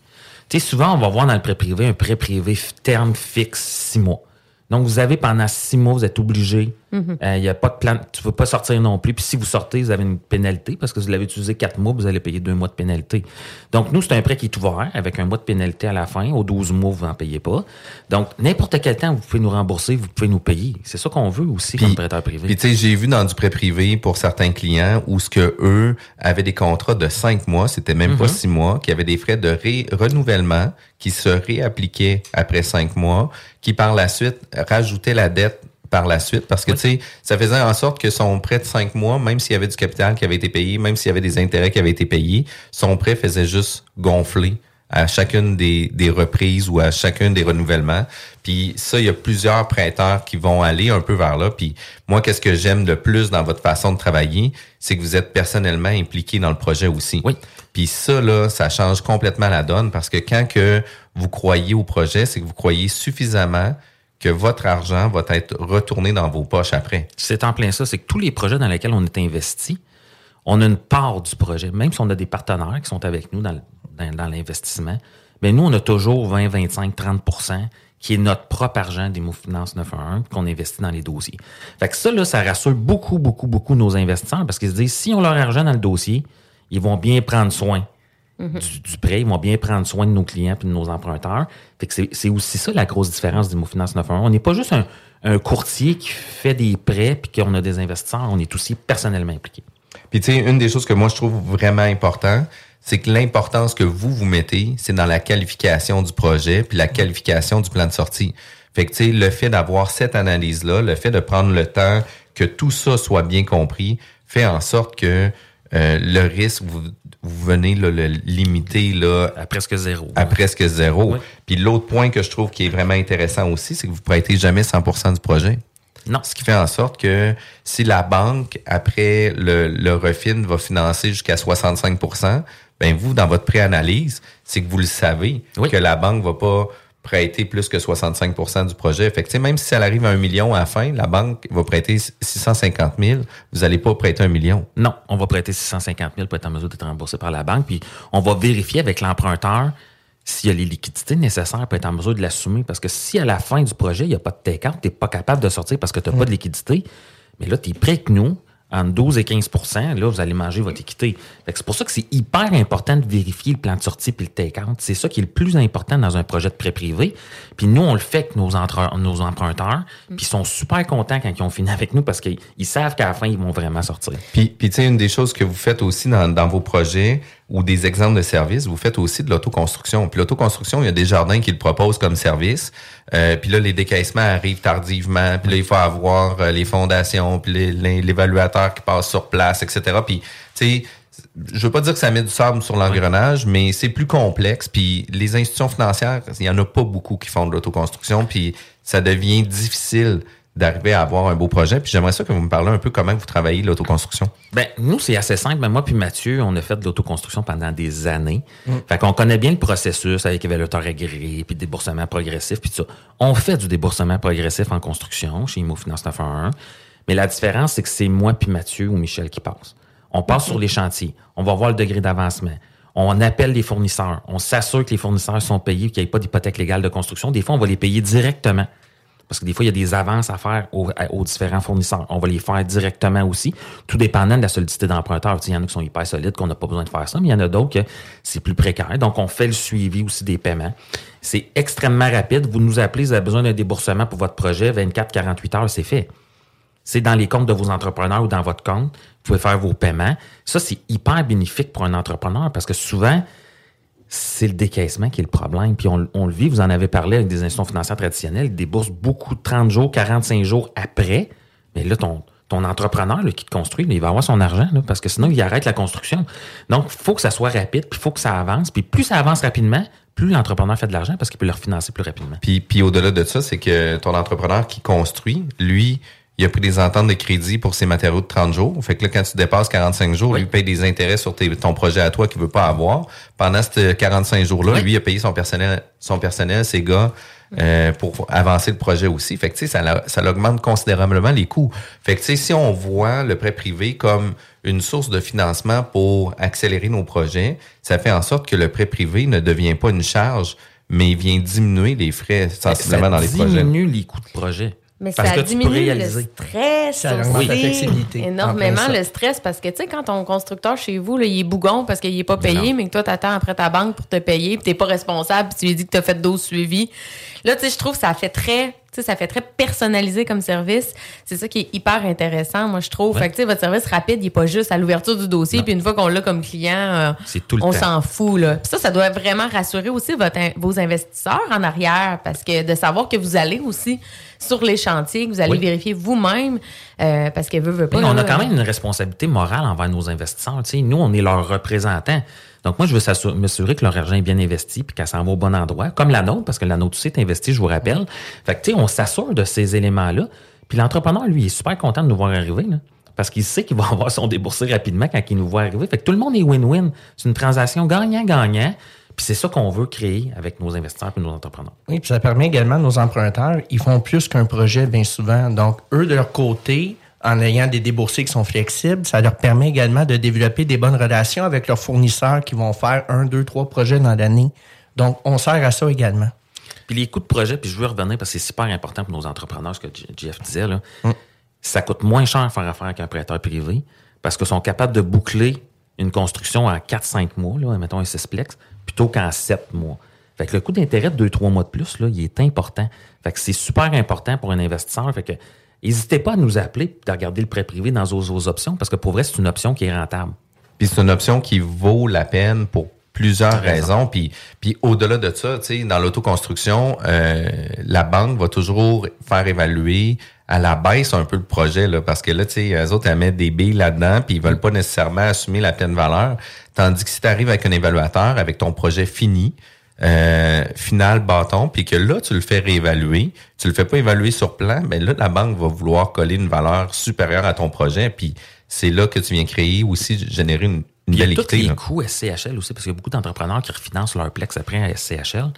[SPEAKER 6] Tu sais, souvent, on va voir dans le prêt privé un prêt privé terme fixe 6 mois. Donc, vous avez pendant six mois, vous êtes obligé. Il
[SPEAKER 5] Mhm.
[SPEAKER 6] n'y a pas de plan. Tu ne peux pas sortir non plus. Puis si vous sortez, vous avez une pénalité parce que vous l'avez utilisé quatre mois, vous allez payer deux mois de pénalité. Donc, nous, c'est un prêt qui est ouvert avec un mois de pénalité à la fin. Aux 12 mois, vous n'en payez pas. Donc, n'importe quel temps, vous pouvez nous rembourser, vous pouvez nous payer. C'est ça qu'on veut aussi comme prêteur privé.
[SPEAKER 4] Puis tu sais, j'ai vu dans du prêt privé pour certains clients où ce que eux avaient des contrats de cinq mois, c'était même pas
[SPEAKER 6] Mhm.
[SPEAKER 4] six mois, qui avaient des frais de ré- renouvellement qui se réappliquaient après cinq mois, qui par la suite rajoutaient la dette par la suite parce que tu sais ça faisait en sorte que son prêt de cinq mois même s'il y avait du capital qui avait été payé même s'il y avait des intérêts qui avaient été payés son prêt faisait juste gonfler à chacune des, des reprises ou à chacun des renouvellements. Puis ça, il y a plusieurs prêteurs qui vont aller un peu vers là. Puis moi, qu'est-ce que j'aime le plus dans votre façon de travailler, c'est que vous êtes personnellement impliqué dans le projet aussi.
[SPEAKER 6] Oui.
[SPEAKER 4] Puis ça, là, ça change complètement la donne parce que quand que vous croyez au projet, c'est que vous croyez suffisamment que votre argent va être retourné dans vos poches après.
[SPEAKER 6] C'est en plein ça. C'est que tous les projets dans lesquels on est investi, on a une part du projet. Même si on a des partenaires qui sont avec nous dans, l'investissement, mais nous, on a toujours 20, 25, 30% qui est notre propre argent des Finance 911 qu'on investit dans les dossiers. Fait que ça, là, ça rassure beaucoup, beaucoup, beaucoup nos investisseurs parce qu'ils se disent, si on leur argent dans le dossier, ils vont bien prendre soin du, du prêt, ils vont bien prendre soin de nos clients et de nos emprunteurs. Fait que c'est, c'est aussi ça la grosse différence du Finance 911. On n'est pas juste un, un courtier qui fait des prêts puis qu'on a des investisseurs, on est aussi personnellement impliqué.
[SPEAKER 4] Puis tu sais, une des choses que moi je trouve vraiment important, c'est que l'importance que vous vous mettez, c'est dans la qualification du projet puis la qualification du plan de sortie. Fait que tu sais, le fait d'avoir cette analyse-là, le fait de prendre le temps que tout ça soit bien compris, fait en sorte que euh, le risque, vous, vous venez là, le limiter là,
[SPEAKER 6] à presque zéro.
[SPEAKER 4] À presque zéro. Puis l'autre point que je trouve qui est vraiment intéressant aussi, c'est que vous prêtez jamais 100% du projet.
[SPEAKER 6] Non.
[SPEAKER 4] Ce qui fait en sorte que si la banque, après le, le refin, va financer jusqu'à 65% ben vous, dans votre préanalyse, c'est que vous le savez que la banque va pas prêter plus que 65% du projet. Fait que, même si ça arrive à un million à la fin, la banque va prêter 650 000, vous allez pas prêter un million.
[SPEAKER 6] Non, on va prêter 650 000 pour être en mesure d'être remboursé par la banque, puis on va vérifier avec l'emprunteur s'il y a les liquidités nécessaires pour être en mesure de l'assumer. Parce que si à la fin du projet, il n'y a pas de take-out, tu n'es pas capable de sortir parce que tu n'as pas de liquidité, mais là, tu es prêt que nous, entre 12 et 15% là, vous allez manger votre équité. C'est pour ça que c'est hyper important de vérifier le plan de sortie puis le take-out. C'est ça qui est le plus important dans un projet de prêt privé. Puis nous, on le fait avec nos, nos emprunteurs, puis ils sont super contents quand ils ont fini avec nous parce qu'ils ils savent qu'à la fin, ils vont vraiment sortir.
[SPEAKER 4] Puis, tu sais, une des choses que vous faites aussi dans vos projets ou des exemples de services, vous faites aussi de l'autoconstruction. Puis l'autoconstruction, il y a des jardins qui le proposent comme service. Euh, puis là, les décaissements arrivent tardivement. Puis là, il faut avoir euh, les fondations, puis l'évaluateur qui passe sur place, etc. Puis, tu sais, je veux pas dire que ça met du sable sur l'engrenage, mais c'est plus complexe. Puis les institutions financières, il y en a pas beaucoup qui font de l'autoconstruction. Puis ça devient difficile d'arriver à avoir un beau projet. Puis j'aimerais ça que vous me parliez un peu comment vous travaillez l'autoconstruction.
[SPEAKER 6] Ben, nous, c'est assez simple. Ben, moi puis Mathieu, on a fait de l'autoconstruction pendant des années. Fait qu'on connaît bien le processus avec évaluateur agréé, puis déboursement progressif, puis tout ça. On fait du déboursement progressif en construction chez Imo Finance 911. Mais la différence, c'est que c'est moi puis Mathieu ou Michel qui passe. On passe sur les chantiers. On va voir le degré d'avancement. On appelle les fournisseurs. On s'assure que les fournisseurs sont payés, qu'il n'y ait pas d'hypothèque légale de construction. Des fois, on va les payer directement. Parce que des fois, il y a des avances à faire aux, différents fournisseurs. On va les faire directement aussi, tout dépendant de la solidité d'emprunteur. Il y en a qui sont hyper solides, qu'on n'a pas besoin de faire ça, mais il y en a d'autres que c'est plus précaire. Donc, on fait le suivi aussi des paiements. C'est extrêmement rapide. Vous nous appelez, vous avez besoin d'un déboursement pour votre projet, 24-48 heures, c'est fait. C'est dans les comptes de vos entrepreneurs ou dans votre compte. Vous pouvez faire vos paiements. Ça, c'est hyper bénéfique pour un entrepreneur parce que souvent, c'est le décaissement qui est le problème. Puis on, le vit, vous en avez parlé avec des institutions financières traditionnelles, ils déboursent beaucoup de 30 jours, 45 jours après. Mais là, ton, ton entrepreneur là, qui te construit, il va avoir son argent parce que sinon, il arrête la construction. Donc, il faut que ça soit rapide, puis il faut que ça avance. Puis plus ça avance rapidement, plus l'entrepreneur fait de l'argent parce qu'il peut le refinancer plus rapidement.
[SPEAKER 4] Puis, puis au-delà de ça, c'est que ton entrepreneur qui construit, lui, il a pris des ententes de crédit pour ses matériaux de 30 jours. Fait que là, quand tu dépasses 45 jours, lui paye des intérêts sur tes- ton projet à toi qu'il veut pas avoir. Pendant ces 45 jours-là, lui, il a payé son personnel, son personnel, ses gars, euh, pour avancer le projet aussi. Fait que, tu sais, ça, ça augmente considérablement les coûts. Fait que, tu sais, si on voit le prêt privé comme une source de financement pour accélérer nos projets, ça fait en sorte que le prêt privé ne devient pas une charge, mais il vient diminuer les frais sensiblement dans les projets.
[SPEAKER 6] diminue les coûts de projet.
[SPEAKER 5] Mais
[SPEAKER 6] Parce
[SPEAKER 5] ça
[SPEAKER 6] tu
[SPEAKER 5] diminue le stress
[SPEAKER 7] Ça augmente la
[SPEAKER 5] aussi.
[SPEAKER 7] flexibilité.
[SPEAKER 5] Énormément le stress parce que tu sais quand ton constructeur chez vous là, il est bougon parce qu'il est pas payé
[SPEAKER 6] Non.
[SPEAKER 5] mais que toi t'attends après ta banque pour te payer puis t'es pas responsable puis tu lui dis que t'as fait 12 suivis. Là tu sais je trouve que ça fait très tu sais ça fait très personnalisé comme service. C'est ça qui est hyper intéressant moi je trouve.
[SPEAKER 6] Ouais.
[SPEAKER 5] Fait que tu sais votre service rapide il est pas juste à l'ouverture du dossier puis une fois qu'on l'a comme client euh,
[SPEAKER 6] C'est tout le
[SPEAKER 5] on s'en fout là. Puis ça ça doit vraiment rassurer aussi votre vos investisseurs en arrière parce que de savoir que vous allez aussi sur les chantiers, que vous allez
[SPEAKER 6] Oui.
[SPEAKER 5] vérifier vous-même euh, parce que veut veut pas.
[SPEAKER 6] Mais on
[SPEAKER 5] là,
[SPEAKER 6] a quand même une responsabilité morale envers nos investisseurs. Nous, on est leurs représentants. Donc, moi, je veux m'assurer que leur argent est bien investi puis qu'elle s'en va au bon endroit, comme la nôtre, parce que la nôtre aussi est investie, je vous rappelle. Fait que, tu sais, on s'assure de ces éléments-là. Puis l'entrepreneur, lui, il est super content de nous voir arriver, là, parce qu'il sait qu'il va avoir son déboursé rapidement quand il nous voit arriver. Fait que tout le monde est win-win. C'est une transaction gagnant-gagnant. Puis c'est ça qu'on veut créer avec nos investisseurs et nos entrepreneurs.
[SPEAKER 7] Oui, puis ça permet également à nos emprunteurs, ils font plus qu'un projet bien souvent. Donc, eux, de leur côté, en ayant des déboursés qui sont flexibles, ça leur permet également de développer des bonnes relations avec leurs fournisseurs qui vont faire un, deux, trois projets dans l'année. Donc, on sert à ça également.
[SPEAKER 6] Puis les coûts de projet, puis je veux revenir parce que c'est super important pour nos entrepreneurs, ce que Jeff disait, là.
[SPEAKER 7] Mm.
[SPEAKER 6] ça coûte moins cher faire affaire avec un prêteur privé parce qu'ils sont capables de boucler une construction en 4-5 mois, là, mettons un sixplex, plutôt qu'en 7 mois. Fait que le coût d'intérêt de 2-3 mois de plus, là, il est important. Fait que c'est super important pour un investisseur. Fait que n'hésitez pas à nous appeler et de regarder le prêt privé dans vos, vos options parce que pour vrai, c'est une option qui est rentable.
[SPEAKER 4] Puis c'est une option qui vaut la peine pour plusieurs raisons. Puis, puis au-delà de ça, dans l'autoconstruction, euh, la banque va toujours faire évaluer à la baisse un peu le projet, là, parce que là, tu sais, eux autres, elles mettent des billes là-dedans, puis ils veulent pas nécessairement assumer la pleine valeur. Tandis que si tu arrives avec un évaluateur, avec ton projet fini, euh, final bâton, puis que là, tu le fais réévaluer, tu le fais pas évaluer sur plan, mais là, la banque va vouloir coller une valeur supérieure à ton projet, puis c'est là que tu viens créer aussi, générer une, une
[SPEAKER 6] Puis il y a
[SPEAKER 4] belle
[SPEAKER 6] tous
[SPEAKER 4] équité.
[SPEAKER 6] les
[SPEAKER 4] là.
[SPEAKER 6] coûts SCHL aussi, parce qu'il y a beaucoup d'entrepreneurs qui refinancent leur plex après à SCHL.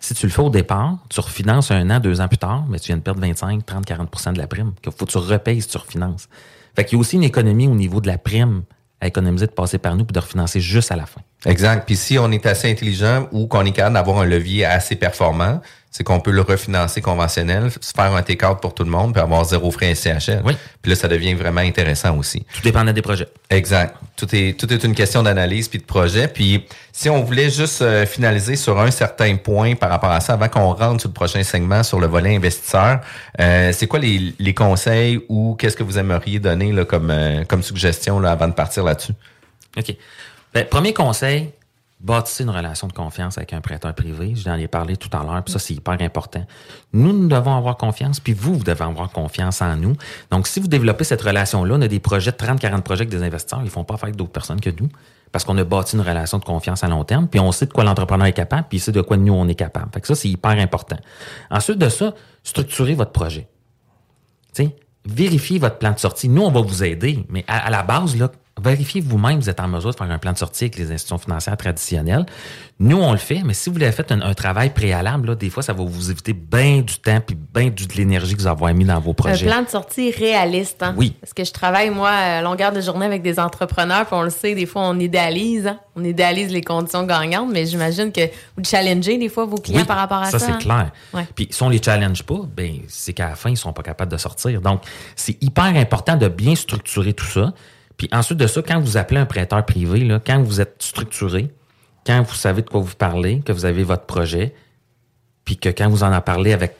[SPEAKER 6] Si tu le fais au départ, tu refinances un an, deux ans plus tard, mais tu viens de perdre 25, 30, 40% de la prime. qu'il faut que tu repayes si tu refinances. Fait qu'il y a aussi une économie au niveau de la prime à économiser de passer par nous puis de refinancer juste à la fin.
[SPEAKER 4] Exact. Puis si on est assez intelligent ou qu'on est capable d'avoir un levier assez performant, c'est qu'on peut le refinancer conventionnel, se faire un take-out pour tout le monde, puis avoir zéro frais SCHL.
[SPEAKER 6] Oui.
[SPEAKER 4] Puis là, ça devient vraiment intéressant aussi.
[SPEAKER 6] Tout dépendant des projets.
[SPEAKER 4] Exact. Tout est, tout est une question d'analyse puis de projet. Puis si on voulait juste euh, finaliser sur un certain point par rapport à ça, avant qu'on rentre sur le prochain segment sur le volet investisseur, euh, c'est quoi les, les conseils ou qu'est-ce que vous aimeriez donner là, comme, euh, comme suggestion là, avant de partir là-dessus?
[SPEAKER 6] OK. Ben, premier conseil, bâtissez une relation de confiance avec un prêteur privé. Je en ai parlé tout à l'heure, puis ça, c'est hyper important. Nous, nous devons avoir confiance, puis vous, vous devez avoir confiance en nous. Donc, si vous développez cette relation-là, on a des projets, 30-40 projets avec des investisseurs, ils font pas affaire avec d'autres personnes que nous, parce qu'on a bâti une relation de confiance à long terme, puis on sait de quoi l'entrepreneur est capable, puis il sait de quoi nous, on est capable. Fait que ça, c'est hyper important. Ensuite de ça, structurez votre projet. Vérifiez votre plan de sortie. Nous, on va vous aider, mais à la base, là, vérifiez vous-même, vous êtes en mesure de faire un plan de sortie avec les institutions financières traditionnelles. Nous, on le fait, mais si vous l'avez fait un, un travail préalable, là, des fois, ça va vous éviter bien du temps puis bien de l'énergie que vous avez mis dans vos projets.
[SPEAKER 5] Un plan de sortie réaliste. Hein?
[SPEAKER 6] Oui.
[SPEAKER 5] Parce que je travaille, moi, à longueur de journée avec des entrepreneurs, puis on le sait, des fois, on idéalise. hein? On idéalise les conditions gagnantes, mais j'imagine que vous challengez des fois vos clients
[SPEAKER 6] Oui,
[SPEAKER 5] par rapport à ça.
[SPEAKER 6] Ça, c'est
[SPEAKER 5] hein?
[SPEAKER 6] clair.
[SPEAKER 5] Ouais.
[SPEAKER 6] Puis si on les challenge pas, ben c'est qu'à la fin, ils sont pas capables de sortir. Donc, c'est hyper important de bien structurer tout ça. Puis ensuite de ça, quand vous appelez un prêteur privé, là, quand vous êtes structuré, quand vous savez de quoi vous parlez, que vous avez votre projet, puis que quand vous en parlez avec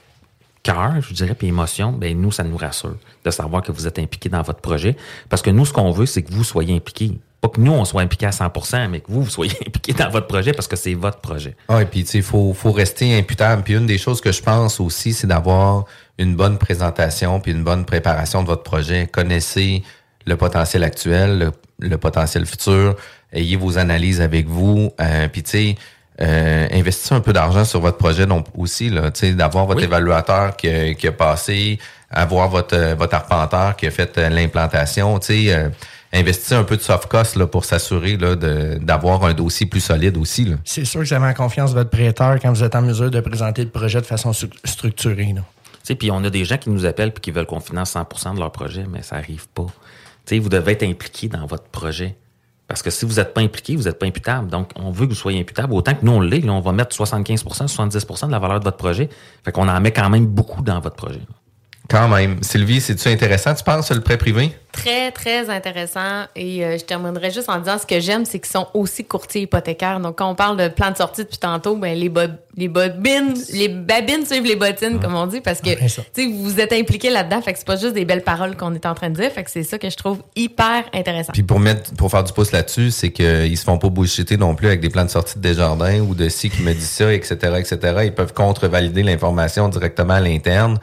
[SPEAKER 6] cœur, je dirais, puis émotion, ben nous, ça nous rassure de savoir que vous êtes impliqué dans votre projet. Parce que nous, ce qu'on veut, c'est que vous soyez impliqués. Pas que nous, on soit impliqués à 100% mais que vous, vous soyez impliqués dans votre projet parce que c'est votre projet.
[SPEAKER 4] Ah, et puis, tu sais, il faut, faut rester imputable. Puis, une des choses que je pense aussi, c'est d'avoir une bonne présentation puis une bonne préparation de votre projet. Connaissez le potentiel actuel, le, le potentiel futur. Ayez vos analyses avec vous. Euh, puis, tu sais, euh, investissez un peu d'argent sur votre projet donc aussi, là, tu sais, d'avoir votre
[SPEAKER 6] Oui.
[SPEAKER 4] évaluateur qui, a- qui a passé, avoir votre, euh, votre arpenteur qui a fait euh, l'implantation, tu sais, euh, investissez un peu de soft cost là, pour s'assurer là, de- d'avoir un dossier plus solide aussi. Là.
[SPEAKER 7] C'est sûr que vous avez en confiance votre prêteur quand vous êtes en mesure de présenter le projet de façon stru- structurée. là.
[SPEAKER 6] Tu sais, puis on a des gens qui nous appellent puis qui veulent qu'on finance 100% de leur projet, mais ça arrive pas. Vous devez être impliqué dans votre projet. Parce que si vous n'êtes pas impliqué, vous n'êtes pas imputable. Donc, on veut que vous soyez imputable. Autant que nous, on l'est. On va mettre 75% 70% de la valeur de votre projet. Fait qu'on en met quand même beaucoup dans votre projet.
[SPEAKER 4] Quand même. Sylvie, c'est-tu intéressant, tu penses, le prêt privé?
[SPEAKER 5] Très, très intéressant. Et euh, je terminerai juste en disant ce que j'aime, c'est qu'ils sont aussi courtiers hypothécaires. Donc, quand on parle de plan de sortie depuis tantôt, ben, les, bo- les bobines, les babines suivent les bottines, comme on dit, parce que,
[SPEAKER 7] Ouais,
[SPEAKER 5] sais, vous êtes impliqués là-dedans. Fait que c'est pas juste des belles paroles qu'on est en train de dire. Fait que c'est ça que je trouve hyper intéressant.
[SPEAKER 4] Puis pour mettre, pour faire du pouce là-dessus, c'est qu'ils se font pas bullshitter non plus avec des plans de sortie de Desjardins ou de ci qui me dit ça, etc., etc. Ils peuvent contre-valider l'information directement à l'interne.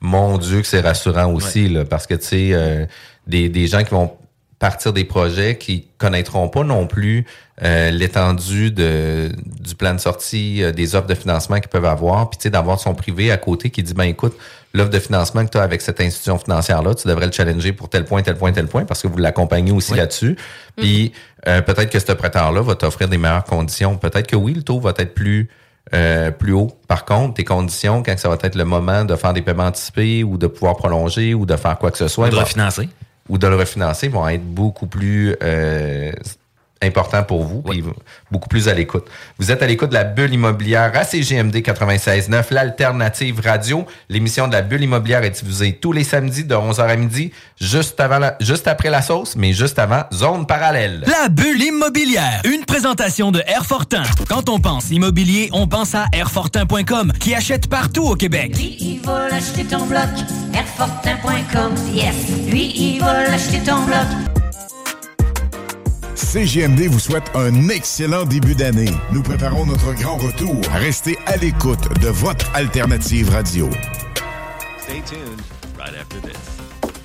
[SPEAKER 4] Mon Dieu, que c'est rassurant aussi, là, parce que, tu sais, euh, des, des gens qui vont partir des projets qui connaîtront pas non plus euh, l'étendue de du plan de sortie, euh, des offres de financement qu'ils peuvent avoir, puis tu sais d'avoir son privé à côté qui dit ben écoute, l'offre de financement que tu as avec cette institution financière là, tu devrais le challenger pour tel point, tel point, tel point parce que vous l'accompagnez aussi là-dessus. Puis euh, peut-être que ce prêteur là va t'offrir des meilleures conditions, peut-être que oui, le taux va être plus euh, plus haut. Par contre, tes conditions, quand ça va être le moment de faire des paiements anticipés ou de pouvoir prolonger ou de faire quoi que ce soit,
[SPEAKER 6] Ou de
[SPEAKER 4] vont-
[SPEAKER 6] refinancer.
[SPEAKER 4] ou de le refinancer vont être beaucoup plus euh, importants pour vous, puis beaucoup plus à l'écoute. Vous êtes à l'écoute de la bulle immobilière à CGMD 96.9, l'alternative radio. L'émission de la bulle immobilière est diffusée tous les samedis de 11h à midi, juste avant la- juste après la sauce, mais juste avant Zone Parallèle.
[SPEAKER 1] La bulle immobilière, une présentation de Airfortin. Quand on pense immobilier, on pense à Airfortin.com, qui achète partout au Québec.
[SPEAKER 2] Lui, il va l'acheter ton bloc. Airfortin.com, yes. Lui, il va l'acheter ton bloc.
[SPEAKER 3] CGMD vous souhaite un excellent début d'année. Nous préparons notre grand retour. Restez à l'écoute de votre alternative radio.
[SPEAKER 12] Stay tuned right after this.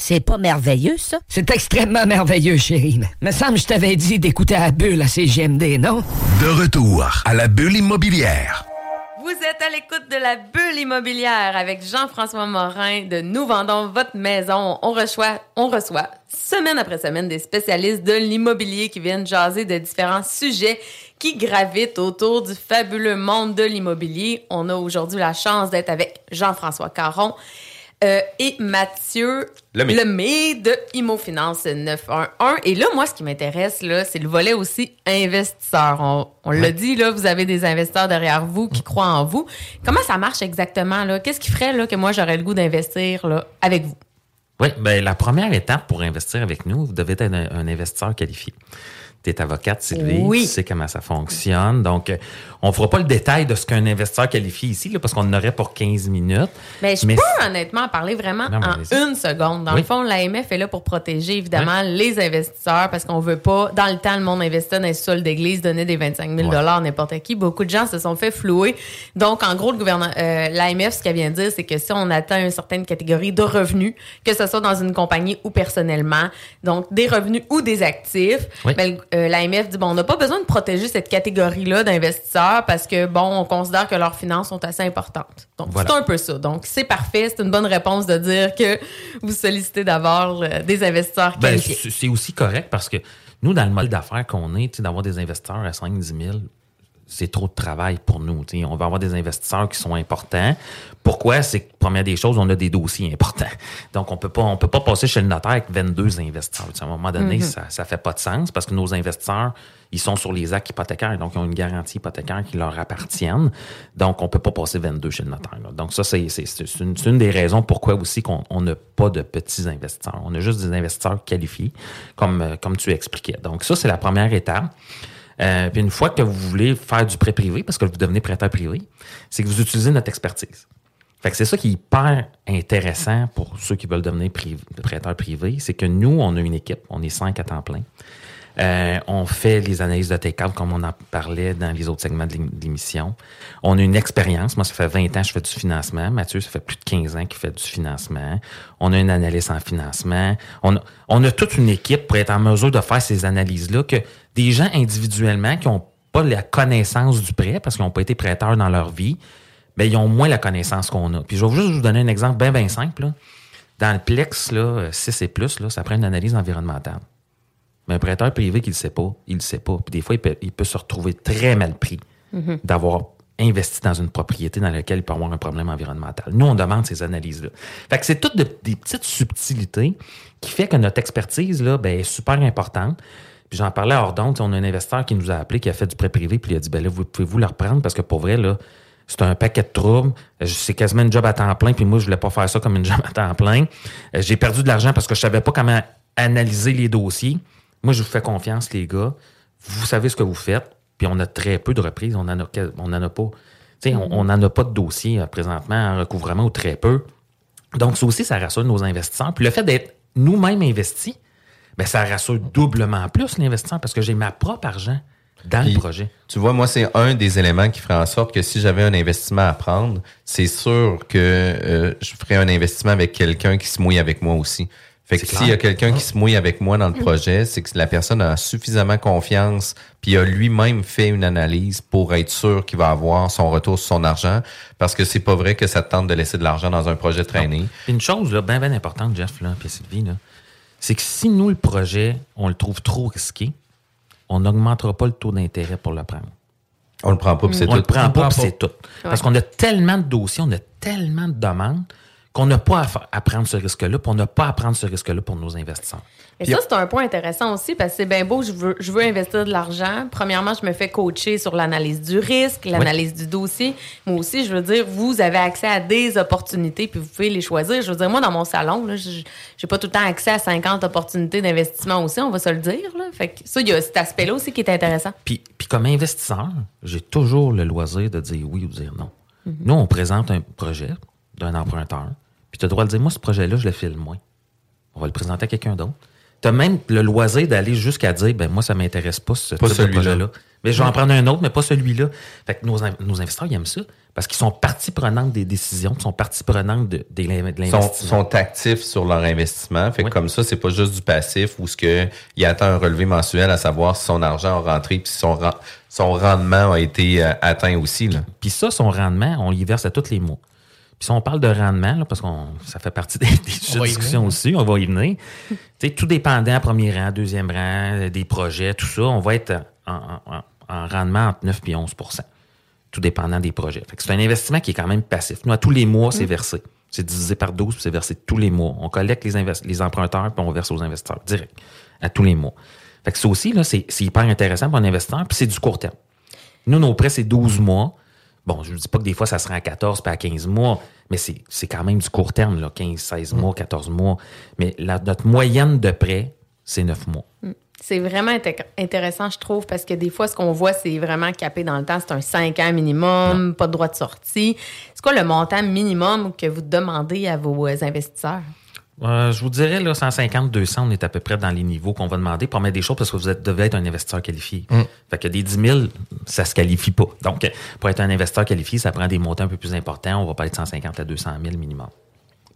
[SPEAKER 13] C'est pas merveilleux, ça?
[SPEAKER 14] C'est extrêmement merveilleux, chérie. Me semble que je t'avais dit d'écouter la bulle à CGMD, non?
[SPEAKER 3] De retour à la bulle immobilière.
[SPEAKER 5] Vous êtes à l'écoute de la bulle immobilière avec Jean-François Morin de Nous vendons votre maison. On reçoit, on reçoit semaine après semaine des spécialistes de l'immobilier qui viennent jaser de différents sujets qui gravitent autour du fabuleux monde de l'immobilier. On a aujourd'hui la chance d'être avec Jean-François Caron. Euh, et Mathieu
[SPEAKER 4] Lemay.
[SPEAKER 5] Lemay de Immofinance 911. Et là, moi, ce qui m'intéresse, là, c'est le volet aussi investisseur. On, on l'a dit, là, vous avez des investisseurs derrière vous qui croient en vous. Comment ça marche exactement, là? Qu'est-ce qui ferait, là, que moi, j'aurais le goût d'investir, là, avec vous?
[SPEAKER 6] Oui, ben la première étape pour investir avec nous, vous devez être un, un investisseur qualifié. Tu es avocate, Sylvie.
[SPEAKER 5] Oui.
[SPEAKER 6] Tu sais comment ça fonctionne. Donc, euh, on fera pas le détail de ce qu'un investisseur qualifie ici, là, parce qu'on en aurait pour 15 minutes.
[SPEAKER 5] Ben, je
[SPEAKER 6] Mais
[SPEAKER 5] peux honnêtement en parler vraiment
[SPEAKER 6] Non, mais
[SPEAKER 5] en une seconde. Dans
[SPEAKER 6] Oui.
[SPEAKER 5] le fond, l'AMF est là pour protéger évidemment les investisseurs parce qu'on veut pas, dans le temps, le monde investissait dans les sols d'église, donnait des 25 000 à n'importe qui. Beaucoup de gens se sont fait flouer. Donc, en gros, le gouvernement, euh, l'AMF, ce qu'elle vient de dire, c'est que si on atteint une certaine catégorie de revenus, que ce soit dans une compagnie ou personnellement, donc des revenus ou des actifs,
[SPEAKER 6] Oui.
[SPEAKER 5] ben, euh, l'AMF dit, bon, on n'a pas besoin de protéger cette catégorie-là d'investisseurs parce que, bon, on considère que leurs finances sont assez importantes. Donc,
[SPEAKER 6] Voilà.
[SPEAKER 5] c'est un peu ça. Donc, c'est parfait. C'est une bonne réponse de dire que vous sollicitez d'avoir euh, des investisseurs
[SPEAKER 6] Ben,
[SPEAKER 5] qualifiés.
[SPEAKER 6] c'est c'est aussi correct parce que nous, dans le modèle d'affaires qu'on est, tu sais, d'avoir des investisseurs à 5-10 000, c'est trop de travail pour nous. On va avoir des investisseurs qui sont importants. Pourquoi? C'est que, première des choses, on a des dossiers importants. Donc, on peut pas, on peut pas passer chez le notaire avec 22 investisseurs. À un moment donné,
[SPEAKER 5] Mhm.
[SPEAKER 6] ça, ça fait pas de sens parce que nos investisseurs, ils sont sur les actes hypothécaires. Donc, ils ont une garantie hypothécaire qui leur appartiennent. Donc, on peut pas passer 22 chez le notaire. là. Donc, ça, c'est une, une des raisons pourquoi aussi qu'on on n'a pas de petits investisseurs. On a juste des investisseurs qualifiés, comme, euh, comme tu expliquais. Donc, ça, c'est la première étape. Euh, puis une fois que vous voulez faire du prêt privé, parce que vous devenez prêteur privé, c'est que vous utilisez notre expertise. Fait que c'est ça qui est hyper intéressant pour ceux qui veulent devenir priv- prêteurs privés, c'est que nous, on a une équipe, on est cinq à temps plein. Euh, on fait les analyses de take-out comme on en parlait dans les autres segments de l'ém- de l'émission. On a une expérience. Moi, ça fait 20 ans que je fais du financement. Mathieu, ça fait plus de 15 ans qu'il fait du financement. On a une analyste en financement. On a, on a toute une équipe pour être en mesure de faire ces analyses-là que des gens individuellement qui n'ont pas la connaissance du prêt parce qu'ils n'ont pas été prêteurs dans leur vie, ben, ils ont moins la connaissance qu'on a. Puis je vais juste vous donner un exemple bien, bien simple. là. Dans le Plex, là, 6 et plus, là, ça prend une analyse environnementale. Mais un prêteur privé qui ne le sait pas, il ne le sait pas. Puis des fois, il peut, il peut se retrouver très mal pris
[SPEAKER 5] Mhm.
[SPEAKER 6] d'avoir investi dans une propriété dans laquelle il peut avoir un problème environnemental. Nous, on demande ces analyses-là. Fait que c'est toutes de- des petites subtilités qui fait que notre expertise là, ben, est super importante. Puis j'en parlais hors d'onde, on a un investisseur qui nous a appelé, qui a fait du prêt privé, puis il a dit, ben là, vous pouvez-vous le reprendre? Parce que pour vrai, là, c'est un paquet de troubles. C'est quasiment une job à temps plein, puis moi, je voulais pas faire ça comme une job à temps plein. Euh, J'ai perdu de l'argent parce que je savais pas comment analyser les dossiers. Moi, je vous fais confiance, les gars. Vous savez ce que vous faites, puis on a très peu de reprises. On en a, quel- on en a pas. On- on n'en a pas de dossier euh, présentement en recouvrement ou très peu. Donc, ça aussi, ça rassure nos investisseurs. Puis le fait d'être nous-mêmes investis, ben, ça rassure doublement plus l'investisseur parce que j'ai ma propre argent dans
[SPEAKER 4] Puis,
[SPEAKER 6] le projet.
[SPEAKER 4] Tu vois, moi, c'est un des éléments qui ferait en sorte que si j'avais un investissement à prendre, c'est sûr que euh, je ferais un investissement avec quelqu'un qui se mouille avec moi aussi. Fait que s'il y a quelqu'un qui se mouille avec moi dans le projet, c'est que la personne a suffisamment confiance, puis a lui-même fait une analyse pour être sûr qu'il va avoir son retour sur son argent, parce que c'est pas vrai que ça te tente de laisser de l'argent dans un projet traîner.
[SPEAKER 6] Puis une chose là, bien, bien importante, Jeff, là, puis Sylvie, là, c'est que si nous, le projet, on le trouve trop risqué, on n'augmentera pas le taux d'intérêt pour le prendre.
[SPEAKER 4] On le prend pas, puis c'est
[SPEAKER 6] On le
[SPEAKER 4] tout.
[SPEAKER 6] prend
[SPEAKER 4] On le
[SPEAKER 6] pas,
[SPEAKER 4] prend
[SPEAKER 6] puis
[SPEAKER 4] pas.
[SPEAKER 6] c'est tout. Parce qu'on a tellement de dossiers, on a tellement de demandes qu'on n'a pas à, prendre ce risque-là, puis on n'a pas à prendre ce risque-là pour nos investisseurs.
[SPEAKER 5] Et ça, c'est un point intéressant aussi parce que c'est bien beau, je veux, je veux investir de l'argent. Premièrement, je me fais coacher sur l'analyse du risque, l'analyse du dossier. Moi aussi, je veux dire, vous avez accès à des opportunités puis vous pouvez les choisir. Je veux dire, moi, dans mon salon, là, je j'ai pas tout le temps accès à 50 opportunités d'investissement aussi, on va se le dire. Là. Fait que ça, il y a cet aspect-là aussi qui est intéressant.
[SPEAKER 6] Puis, puis comme investisseur, j'ai toujours le loisir de dire oui ou de dire non. Nous, on présente un projet d'un emprunteur, puis tu as le droit de dire, moi, ce projet-là, je le file moins. On va le présenter à quelqu'un d'autre. Tu as même le loisir d'aller jusqu'à dire, ben moi, ça m'intéresse pas ce
[SPEAKER 4] Pas
[SPEAKER 6] type de
[SPEAKER 4] celui-là.
[SPEAKER 6] projet-là. Mais je vais en prendre un autre, mais pas celui-là. Fait que nos, nos investisseurs, ils aiment ça parce qu'ils sont partie prenante des décisions, ils sont partie prenante de, de l'in- de
[SPEAKER 4] Ils sont,
[SPEAKER 6] l'investissement.
[SPEAKER 4] sont actifs sur leur investissement. Fait que comme ça, c'est pas juste du passif ou ce que il attend un relevé mensuel à savoir si son argent a rentré puis si son, son rendement a été euh, atteint aussi. Là.
[SPEAKER 6] Puis ça, son rendement, on y verse à tous les mois. Puis si on parle de rendement, là, parce que ça fait partie des, des sujets
[SPEAKER 7] va
[SPEAKER 6] de
[SPEAKER 7] y
[SPEAKER 6] discussion
[SPEAKER 7] venir.
[SPEAKER 6] aussi, on va y venir. tu sais, tout dépendant, premier rang, deuxième rang, euh, des projets, tout ça, on va être en, en- en- en rendement entre 9 et 11% tout dépendant des projets. C'est un investissement qui est quand même passif. Nous, à tous les mois, c'est versé. C'est divisé par 12, puis c'est versé tous les mois. On collecte les, invest- les emprunteurs, puis on verse aux investisseurs direct, à tous les mois. Fait que ça aussi, là, c'est hyper intéressant pour un investisseur, puis c'est du court terme. Nous, nos prêts, c'est 12 mois. Bon, je ne dis pas que des fois, ça sera à 14 puis à 15 mois, mais c'est quand même du court terme, là, 15, 16 mois, 14 mois. Mais la- notre moyenne de prêt, c'est 9 mois.
[SPEAKER 5] C'est vraiment inté- intéressant, je trouve, parce que des fois, ce qu'on voit, c'est vraiment capé dans le temps. C'est un 5 ans minimum, pas de droit de sortie. C'est quoi le montant minimum que vous demandez à vos euh, investisseurs?
[SPEAKER 6] Euh, je vous dirais, là, 150, 200, on est à peu près dans les niveaux qu'on va demander pour mettre des choses parce que vous êtes, devez être un investisseur qualifié.
[SPEAKER 7] Mm.
[SPEAKER 6] Fait que des 10 000, ça se qualifie pas. Donc, pour être un investisseur qualifié, ça prend des montants un peu plus importants. On va pas être 150 à 200 000 minimum.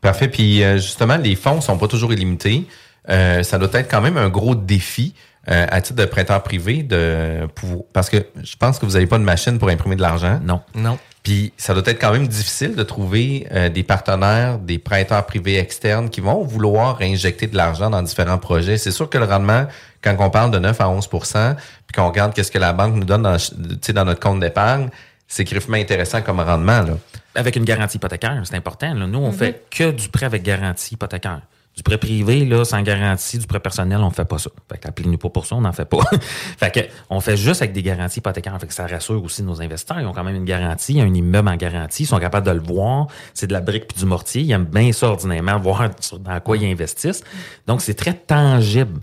[SPEAKER 4] Parfait. Puis euh, justement, les fonds sont pas toujours illimités. Euh, ça doit être quand même un gros défi euh, à titre de prêteur privé de pouvoir, parce que je pense que vous n'avez pas de machine pour imprimer de l'argent.
[SPEAKER 6] Non.
[SPEAKER 7] Non.
[SPEAKER 4] Puis ça doit être quand même difficile de trouver euh, des partenaires, des prêteurs privés externes qui vont vouloir injecter de l'argent dans différents projets. C'est sûr que le rendement, quand on parle de 9 à 11% puis qu'on regarde qu'est-ce que la banque nous donne dans, tu sais, dans notre compte d'épargne, c'est griffement intéressant comme rendement. Là.
[SPEAKER 6] Avec une garantie hypothécaire, c'est important. là. Nous, on fait que du prêt avec garantie hypothécaire. Du prêt privé, là, sans garantie, du prêt personnel, on fait pas ça. Fait que appelez-nous pas pour ça, on n'en fait pas. fait que, on fait juste avec des garanties hypothécaires. Fait que ça rassure aussi nos investisseurs. Ils ont quand même une garantie, un immeuble en garantie, ils sont capables de le voir. C'est de la brique puis du mortier. Ils aiment bien ça ordinairement, voir dans quoi ils investissent. Donc, c'est très tangible.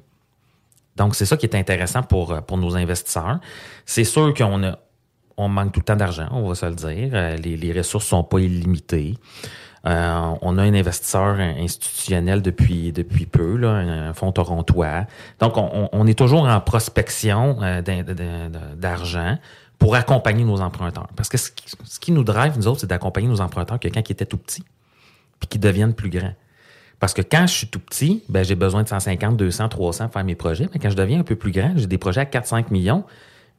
[SPEAKER 6] Donc, c'est ça qui est intéressant pour, euh, pour nos investisseurs. C'est sûr qu'on a, on manque tout le temps d'argent, on va se le dire. Euh, Les, les ressources sont pas illimitées. Euh, on a un investisseur institutionnel depuis, peu, un, fonds torontois. Donc, on, est toujours en prospection euh, d'argent pour accompagner nos emprunteurs. Parce que ce qui, qui nous drive, nous autres, c'est d'accompagner nos emprunteurs que quand ils étaient tout petits, puis qu'ils deviennent plus grands. Parce que quand je suis tout petit, ben, j'ai besoin de 150, 200, 300 pour faire mes projets. Mais quand je deviens un peu plus grand, j'ai des projets à 4, 5 millions.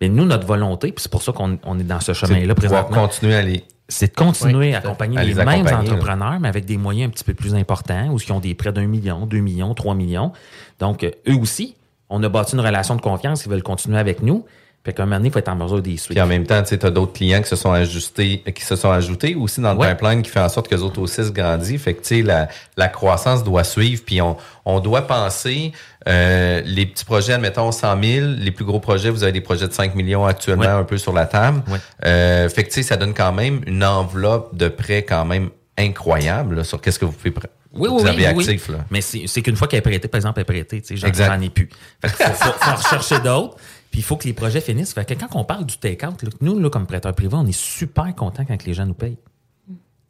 [SPEAKER 6] Mais nous, notre volonté, puis c'est pour ça qu'on on est dans ce chemin-là présentement.
[SPEAKER 4] continuer à les...
[SPEAKER 6] C'est de continuer
[SPEAKER 4] Oui,
[SPEAKER 6] à accompagner
[SPEAKER 4] à
[SPEAKER 6] les,
[SPEAKER 4] les
[SPEAKER 6] mêmes
[SPEAKER 4] là.
[SPEAKER 6] entrepreneurs, mais avec des moyens un petit peu plus importants, ou qui ont des prêts d'un million, deux millions, trois millions. Donc, euh, eux aussi, on a bâti une relation de confiance, ils veulent continuer avec nous. Fait qu'à un moment donné, il faut être en mesure d'y suivre.
[SPEAKER 4] Puis en même temps, tu as d'autres clients qui se sont ajustés, qui se sont ajoutés aussi dans le
[SPEAKER 6] Ouais.
[SPEAKER 4] pipeline qui fait en sorte que les autres aussi se grandissent. Fait que la, la croissance doit suivre. Puis on, on doit penser euh, les petits projets, admettons 100 000, les plus gros projets, vous avez des projets de 5 millions actuellement
[SPEAKER 6] Ouais.
[SPEAKER 4] un peu sur la table.
[SPEAKER 6] Ouais.
[SPEAKER 4] Euh, fait que ça donne quand même une enveloppe de prêts quand même incroyable là, sur qu'est-ce que vous pouvez pr-
[SPEAKER 6] Oui,
[SPEAKER 4] vous
[SPEAKER 6] oui,
[SPEAKER 4] avez
[SPEAKER 6] oui, oui.
[SPEAKER 4] actif. Là.
[SPEAKER 6] Mais c'est qu'une fois qu'elle est prêtée, par exemple, elle est prêtée, tu sais, j'en ai plus. Fait faut, faut, faut en rechercher d'autres. Puis il faut que les projets finissent. Fait que quand on parle du take-out, nous, là, comme prêteurs privés, on est super contents quand les gens nous payent.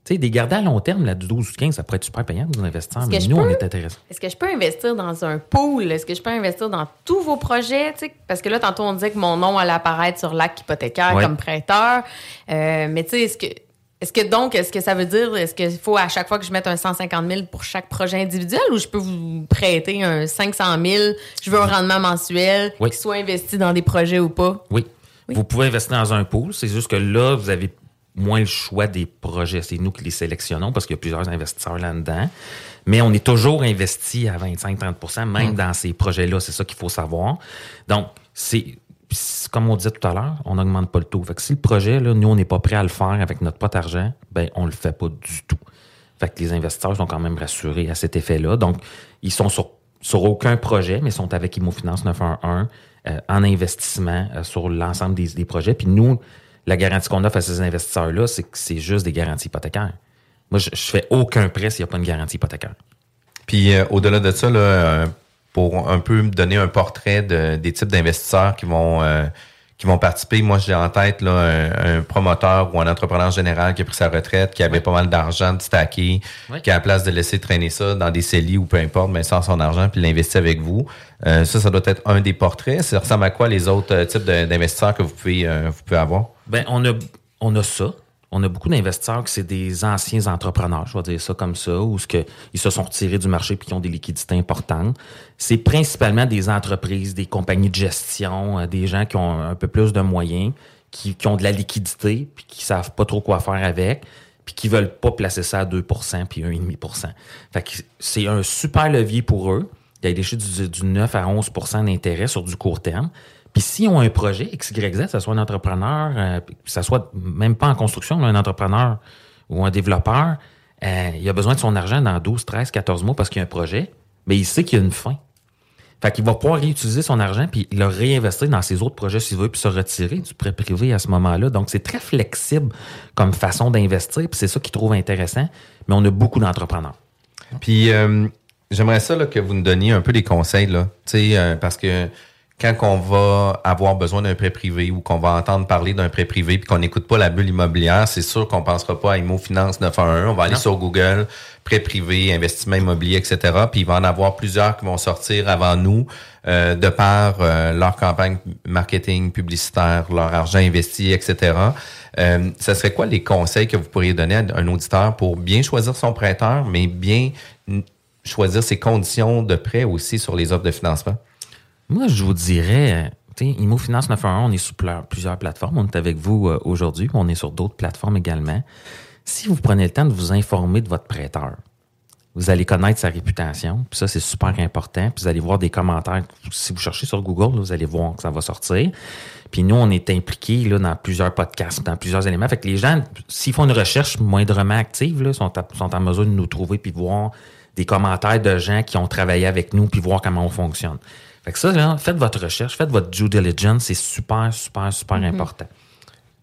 [SPEAKER 6] Tu sais, des garder à long terme, là, du 12 ou 15, ça pourrait être super payant pour nos investisseurs, mais nous, on est intéressés.
[SPEAKER 5] Est-ce que je peux investir dans un pool? Est-ce que je peux investir dans tous vos projets? Parce que là, tantôt, on disait que mon nom allait apparaître sur l'acte hypothécaire
[SPEAKER 6] Ouais.
[SPEAKER 5] comme prêteur. Euh, mais tu sais, est-ce que. Est-ce que donc, est-ce que ça veut dire, est-ce qu'il faut à chaque fois que je mette un 150 000 pour chaque projet individuel ou je peux vous prêter un 500 000, je veux un rendement mensuel,
[SPEAKER 6] Oui.
[SPEAKER 5] qui soit investi dans des projets ou pas?
[SPEAKER 6] Oui. Vous pouvez investir dans un pool. C'est juste que là, vous avez moins le choix des projets. C'est nous qui les sélectionnons parce qu'il y a plusieurs investisseurs là-dedans. Mais on est toujours investi à 25-30% même dans ces projets-là. C'est ça qu'il faut savoir. Donc, c'est puis comme on disait tout à l'heure, on n'augmente pas le taux. Fait que si le projet, nous, on n'est pas prêt à le faire avec notre pot d'argent, ben on le fait pas du tout. Fait que les investisseurs sont quand même rassurés à cet effet-là. Donc, ils sont sur, aucun projet, mais sont avec Immofinance 911 euh, en investissement euh, sur l'ensemble des, projets. Puis nous, la garantie qu'on offre à ces investisseurs-là, c'est que c'est juste des garanties hypothécaires. Moi, je, je fais aucun prêt s'il n'y a pas une garantie hypothécaire.
[SPEAKER 4] Puis euh, au-delà de ça, là, pour un peu me donner un portrait de- des types d'investisseurs qui vont euh, qui vont participer, moi j'ai en tête là, un, un promoteur ou un entrepreneur général qui a pris sa retraite, qui avait pas mal d'argent de
[SPEAKER 6] Ouais.
[SPEAKER 4] qui a la place de laisser traîner ça dans des CELI ou peu importe, mais sans son argent, puis l'investit avec vous. Euh, ça, ça doit être un des portraits. Ça ressemble à quoi les autres euh, types d'investisseurs que vous pouvez euh, vous pouvez avoir?
[SPEAKER 6] Ben, on a, on a ça. On a beaucoup d'investisseurs qui c'est des anciens entrepreneurs, je vais dire ça comme ça, ou ce que ils se sont retirés du marché puis qui ont des liquidités importantes. C'est principalement des entreprises, des compagnies de gestion, euh, des gens qui ont un peu plus de moyens, qui, ont de la liquidité puis qui savent pas trop quoi faire avec, puis qui veulent pas placer ça à 2% puis 1,5% Fait que c'est un super levier pour eux d'aller décher du, du 9 à 11% d'intérêt sur du court terme. Puis s'ils ont un projet, X, Y, Z, que ce soit un entrepreneur, euh, que ce soit même pas en construction, mais un entrepreneur ou un développeur, euh, il a besoin de son argent dans 12, 13, 14 mois parce qu'il y a un projet, mais il sait qu'il y a une fin. Fait qu'il va pouvoir réutiliser son argent puis le réinvestir dans ses autres projets s'il veut puis se retirer du prêt privé à ce moment-là. Donc, c'est très flexible comme façon d'investir puis c'est ça qu'il trouve intéressant. Mais on a beaucoup d'entrepreneurs.
[SPEAKER 4] Puis euh, j'aimerais ça là, que vous nous donniez un peu des conseils là, euh, parce que quand on va avoir besoin d'un prêt privé ou qu'on va entendre parler d'un prêt privé puis qu'on n'écoute pas la bulle immobilière, c'est sûr qu'on pensera pas à Imo Finance 911. On va aller
[SPEAKER 6] Non.
[SPEAKER 4] sur Google, prêt privé, investissement immobilier, etc. Puis il va en avoir plusieurs qui vont sortir avant nous euh, de par euh, leur campagne marketing publicitaire, leur argent investi, etc. Euh, ça serait quoi les conseils que vous pourriez donner à un auditeur pour bien choisir son prêteur, mais bien choisir ses conditions de prêt aussi sur les offres de financement?
[SPEAKER 6] Moi, je vous dirais, Imo Finance 911, on est sur plusieurs plateformes. On est avec vous euh, aujourd'hui, on est sur d'autres plateformes également. Si vous prenez le temps de vous informer de votre prêteur, vous allez connaître sa réputation, puis ça, c'est super important. Puis vous allez voir des commentaires. Si vous cherchez sur Google, vous allez voir que ça va sortir. Puis nous, on est impliqués là, dans plusieurs podcasts, dans plusieurs éléments. Fait que les gens, s'ils font une recherche moindrement active, là, sont, sont en mesure de nous trouver puis voir des commentaires de gens qui ont travaillé avec nous puis voir comment on fonctionne. Fait que ça, là, faites votre recherche, faites votre due diligence, c'est super, super, super
[SPEAKER 4] Mhm.
[SPEAKER 6] important.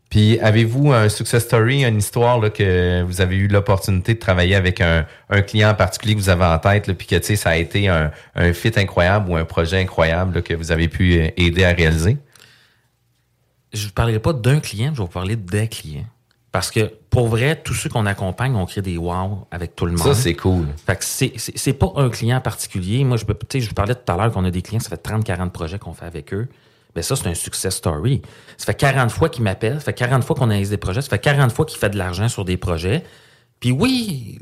[SPEAKER 4] Puis avez-vous un success story, une histoire là, que vous avez eu l'opportunité de travailler avec un, un client en particulier que vous avez en tête, là, puis que ça a été un, un fit incroyable ou un projet incroyable là, que vous avez pu euh, aider à réaliser?
[SPEAKER 6] Je ne vous parlerai pas d'un client, je vais vous parler des clients. Parce que pour vrai, tous ceux qu'on accompagne, on crée des wow avec tout le monde.
[SPEAKER 4] Ça, c'est cool.
[SPEAKER 6] Fait que c'est, pas un client particulier. Moi, je peux, tu sais, je vous parlais tout à l'heure qu'on a des clients, ça fait 30, 40 projets qu'on fait avec eux. Ben ça, c'est un success story. Ça fait 40 fois qu'ils m'appellent, ça fait 40 fois qu'on analyse des projets, ça fait 40 fois qu'il fait de l'argent sur des projets. Puis oui,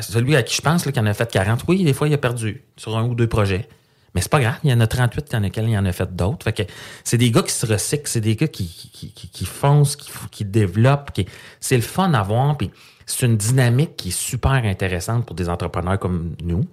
[SPEAKER 6] celui à qui je pense, là, qui en a fait 40, oui, des fois, il a perdu sur un ou deux projets. Mais c'est pas grave, il y en a 38 dans lesquels il en a fait d'autres. Fait que c'est des gars qui se recyclent, c'est des gars qui, qui, qui, foncent, qui, développent. C'est le fun à voir. Puis c'est une dynamique qui est super intéressante pour des entrepreneurs comme nous,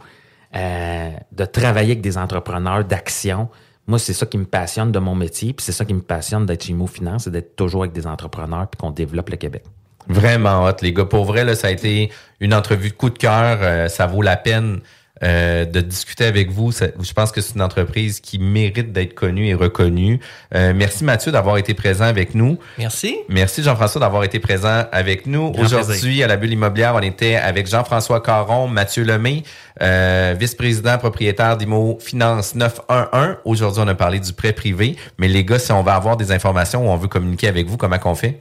[SPEAKER 6] euh, de travailler avec des entrepreneurs d'action. Moi, c'est ça qui me passionne de mon métier, puis c'est ça qui me passionne d'être chez Imo Finance, c'est d'être toujours avec des entrepreneurs puis qu'on développe le Québec.
[SPEAKER 4] Vraiment hot, les gars. Pour vrai, ça a été une entrevue de coup de cœur. Euh, ça vaut la peine euh, de discuter avec vous. Ça- je pense que c'est une entreprise qui mérite d'être connue et reconnue. Euh, merci Mathieu d'avoir été présent avec nous.
[SPEAKER 7] Merci.
[SPEAKER 4] Merci Jean-François d'avoir été présent avec nous. Aujourd'hui, à la Bulle Immobilière, on était avec Jean-François Caron, Mathieu Lemay, euh, vice-président propriétaire d'Imo Finance 911. Aujourd'hui, on a parlé du prêt privé. Mais les gars, si on va avoir des informations ou on veut communiquer avec vous, comment qu'on fait?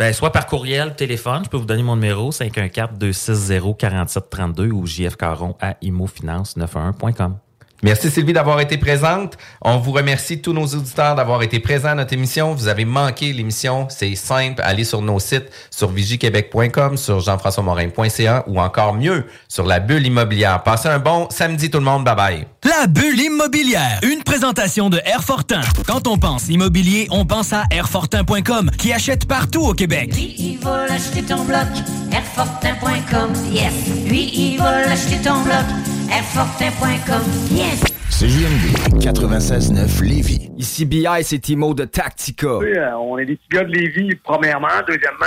[SPEAKER 6] Ben, soit par courriel, téléphone, je peux vous donner mon numéro, 514-260-4732 ou jfcaron à imofinance91.com.
[SPEAKER 4] Merci Sylvie d'avoir été présente. On vous remercie tous nos auditeurs d'avoir été présents à notre émission. Vous avez manqué l'émission, c'est simple, allez sur nos sites sur vigiquebec.com, sur jean-françois-morin.ca ou encore mieux sur la bulle immobilière. Passez un bon samedi tout le monde, bye bye.
[SPEAKER 1] La bulle immobilière, une présentation de Airfortin. Quand on pense immobilier, on pense à Airfortin.com qui achète partout au Québec.
[SPEAKER 2] Lui, il va l'acheter ton bloc, Airfortin.com, yes. Lui, il va l'acheter ton bloc, Airfortin.com, yes.
[SPEAKER 3] CJMD 96.9 Lévis.
[SPEAKER 15] Ici BI, c'est Timo de Tactica.
[SPEAKER 16] Oui, euh, on est des petits gars de Lévis, premièrement. Deuxièmement,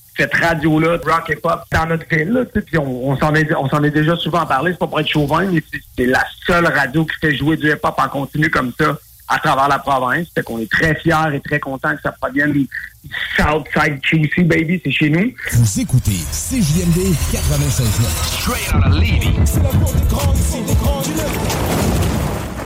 [SPEAKER 16] cette radio-là, de rock et pop, dans notre ville. Là, tu sais, puis on, on s'en est, on s'en est déjà souvent parlé, c'est pas pour être chauvin, mais c'est, la seule radio qui fait jouer du hip-hop en continu comme ça à travers la province. Fait qu'on est très fiers et très contents que ça provienne du Southside QC, baby, c'est chez nous.
[SPEAKER 3] Vous écoutez CJMD 96.9.
[SPEAKER 10] Straight out of Levy. C'est la des grands, ici, des grands.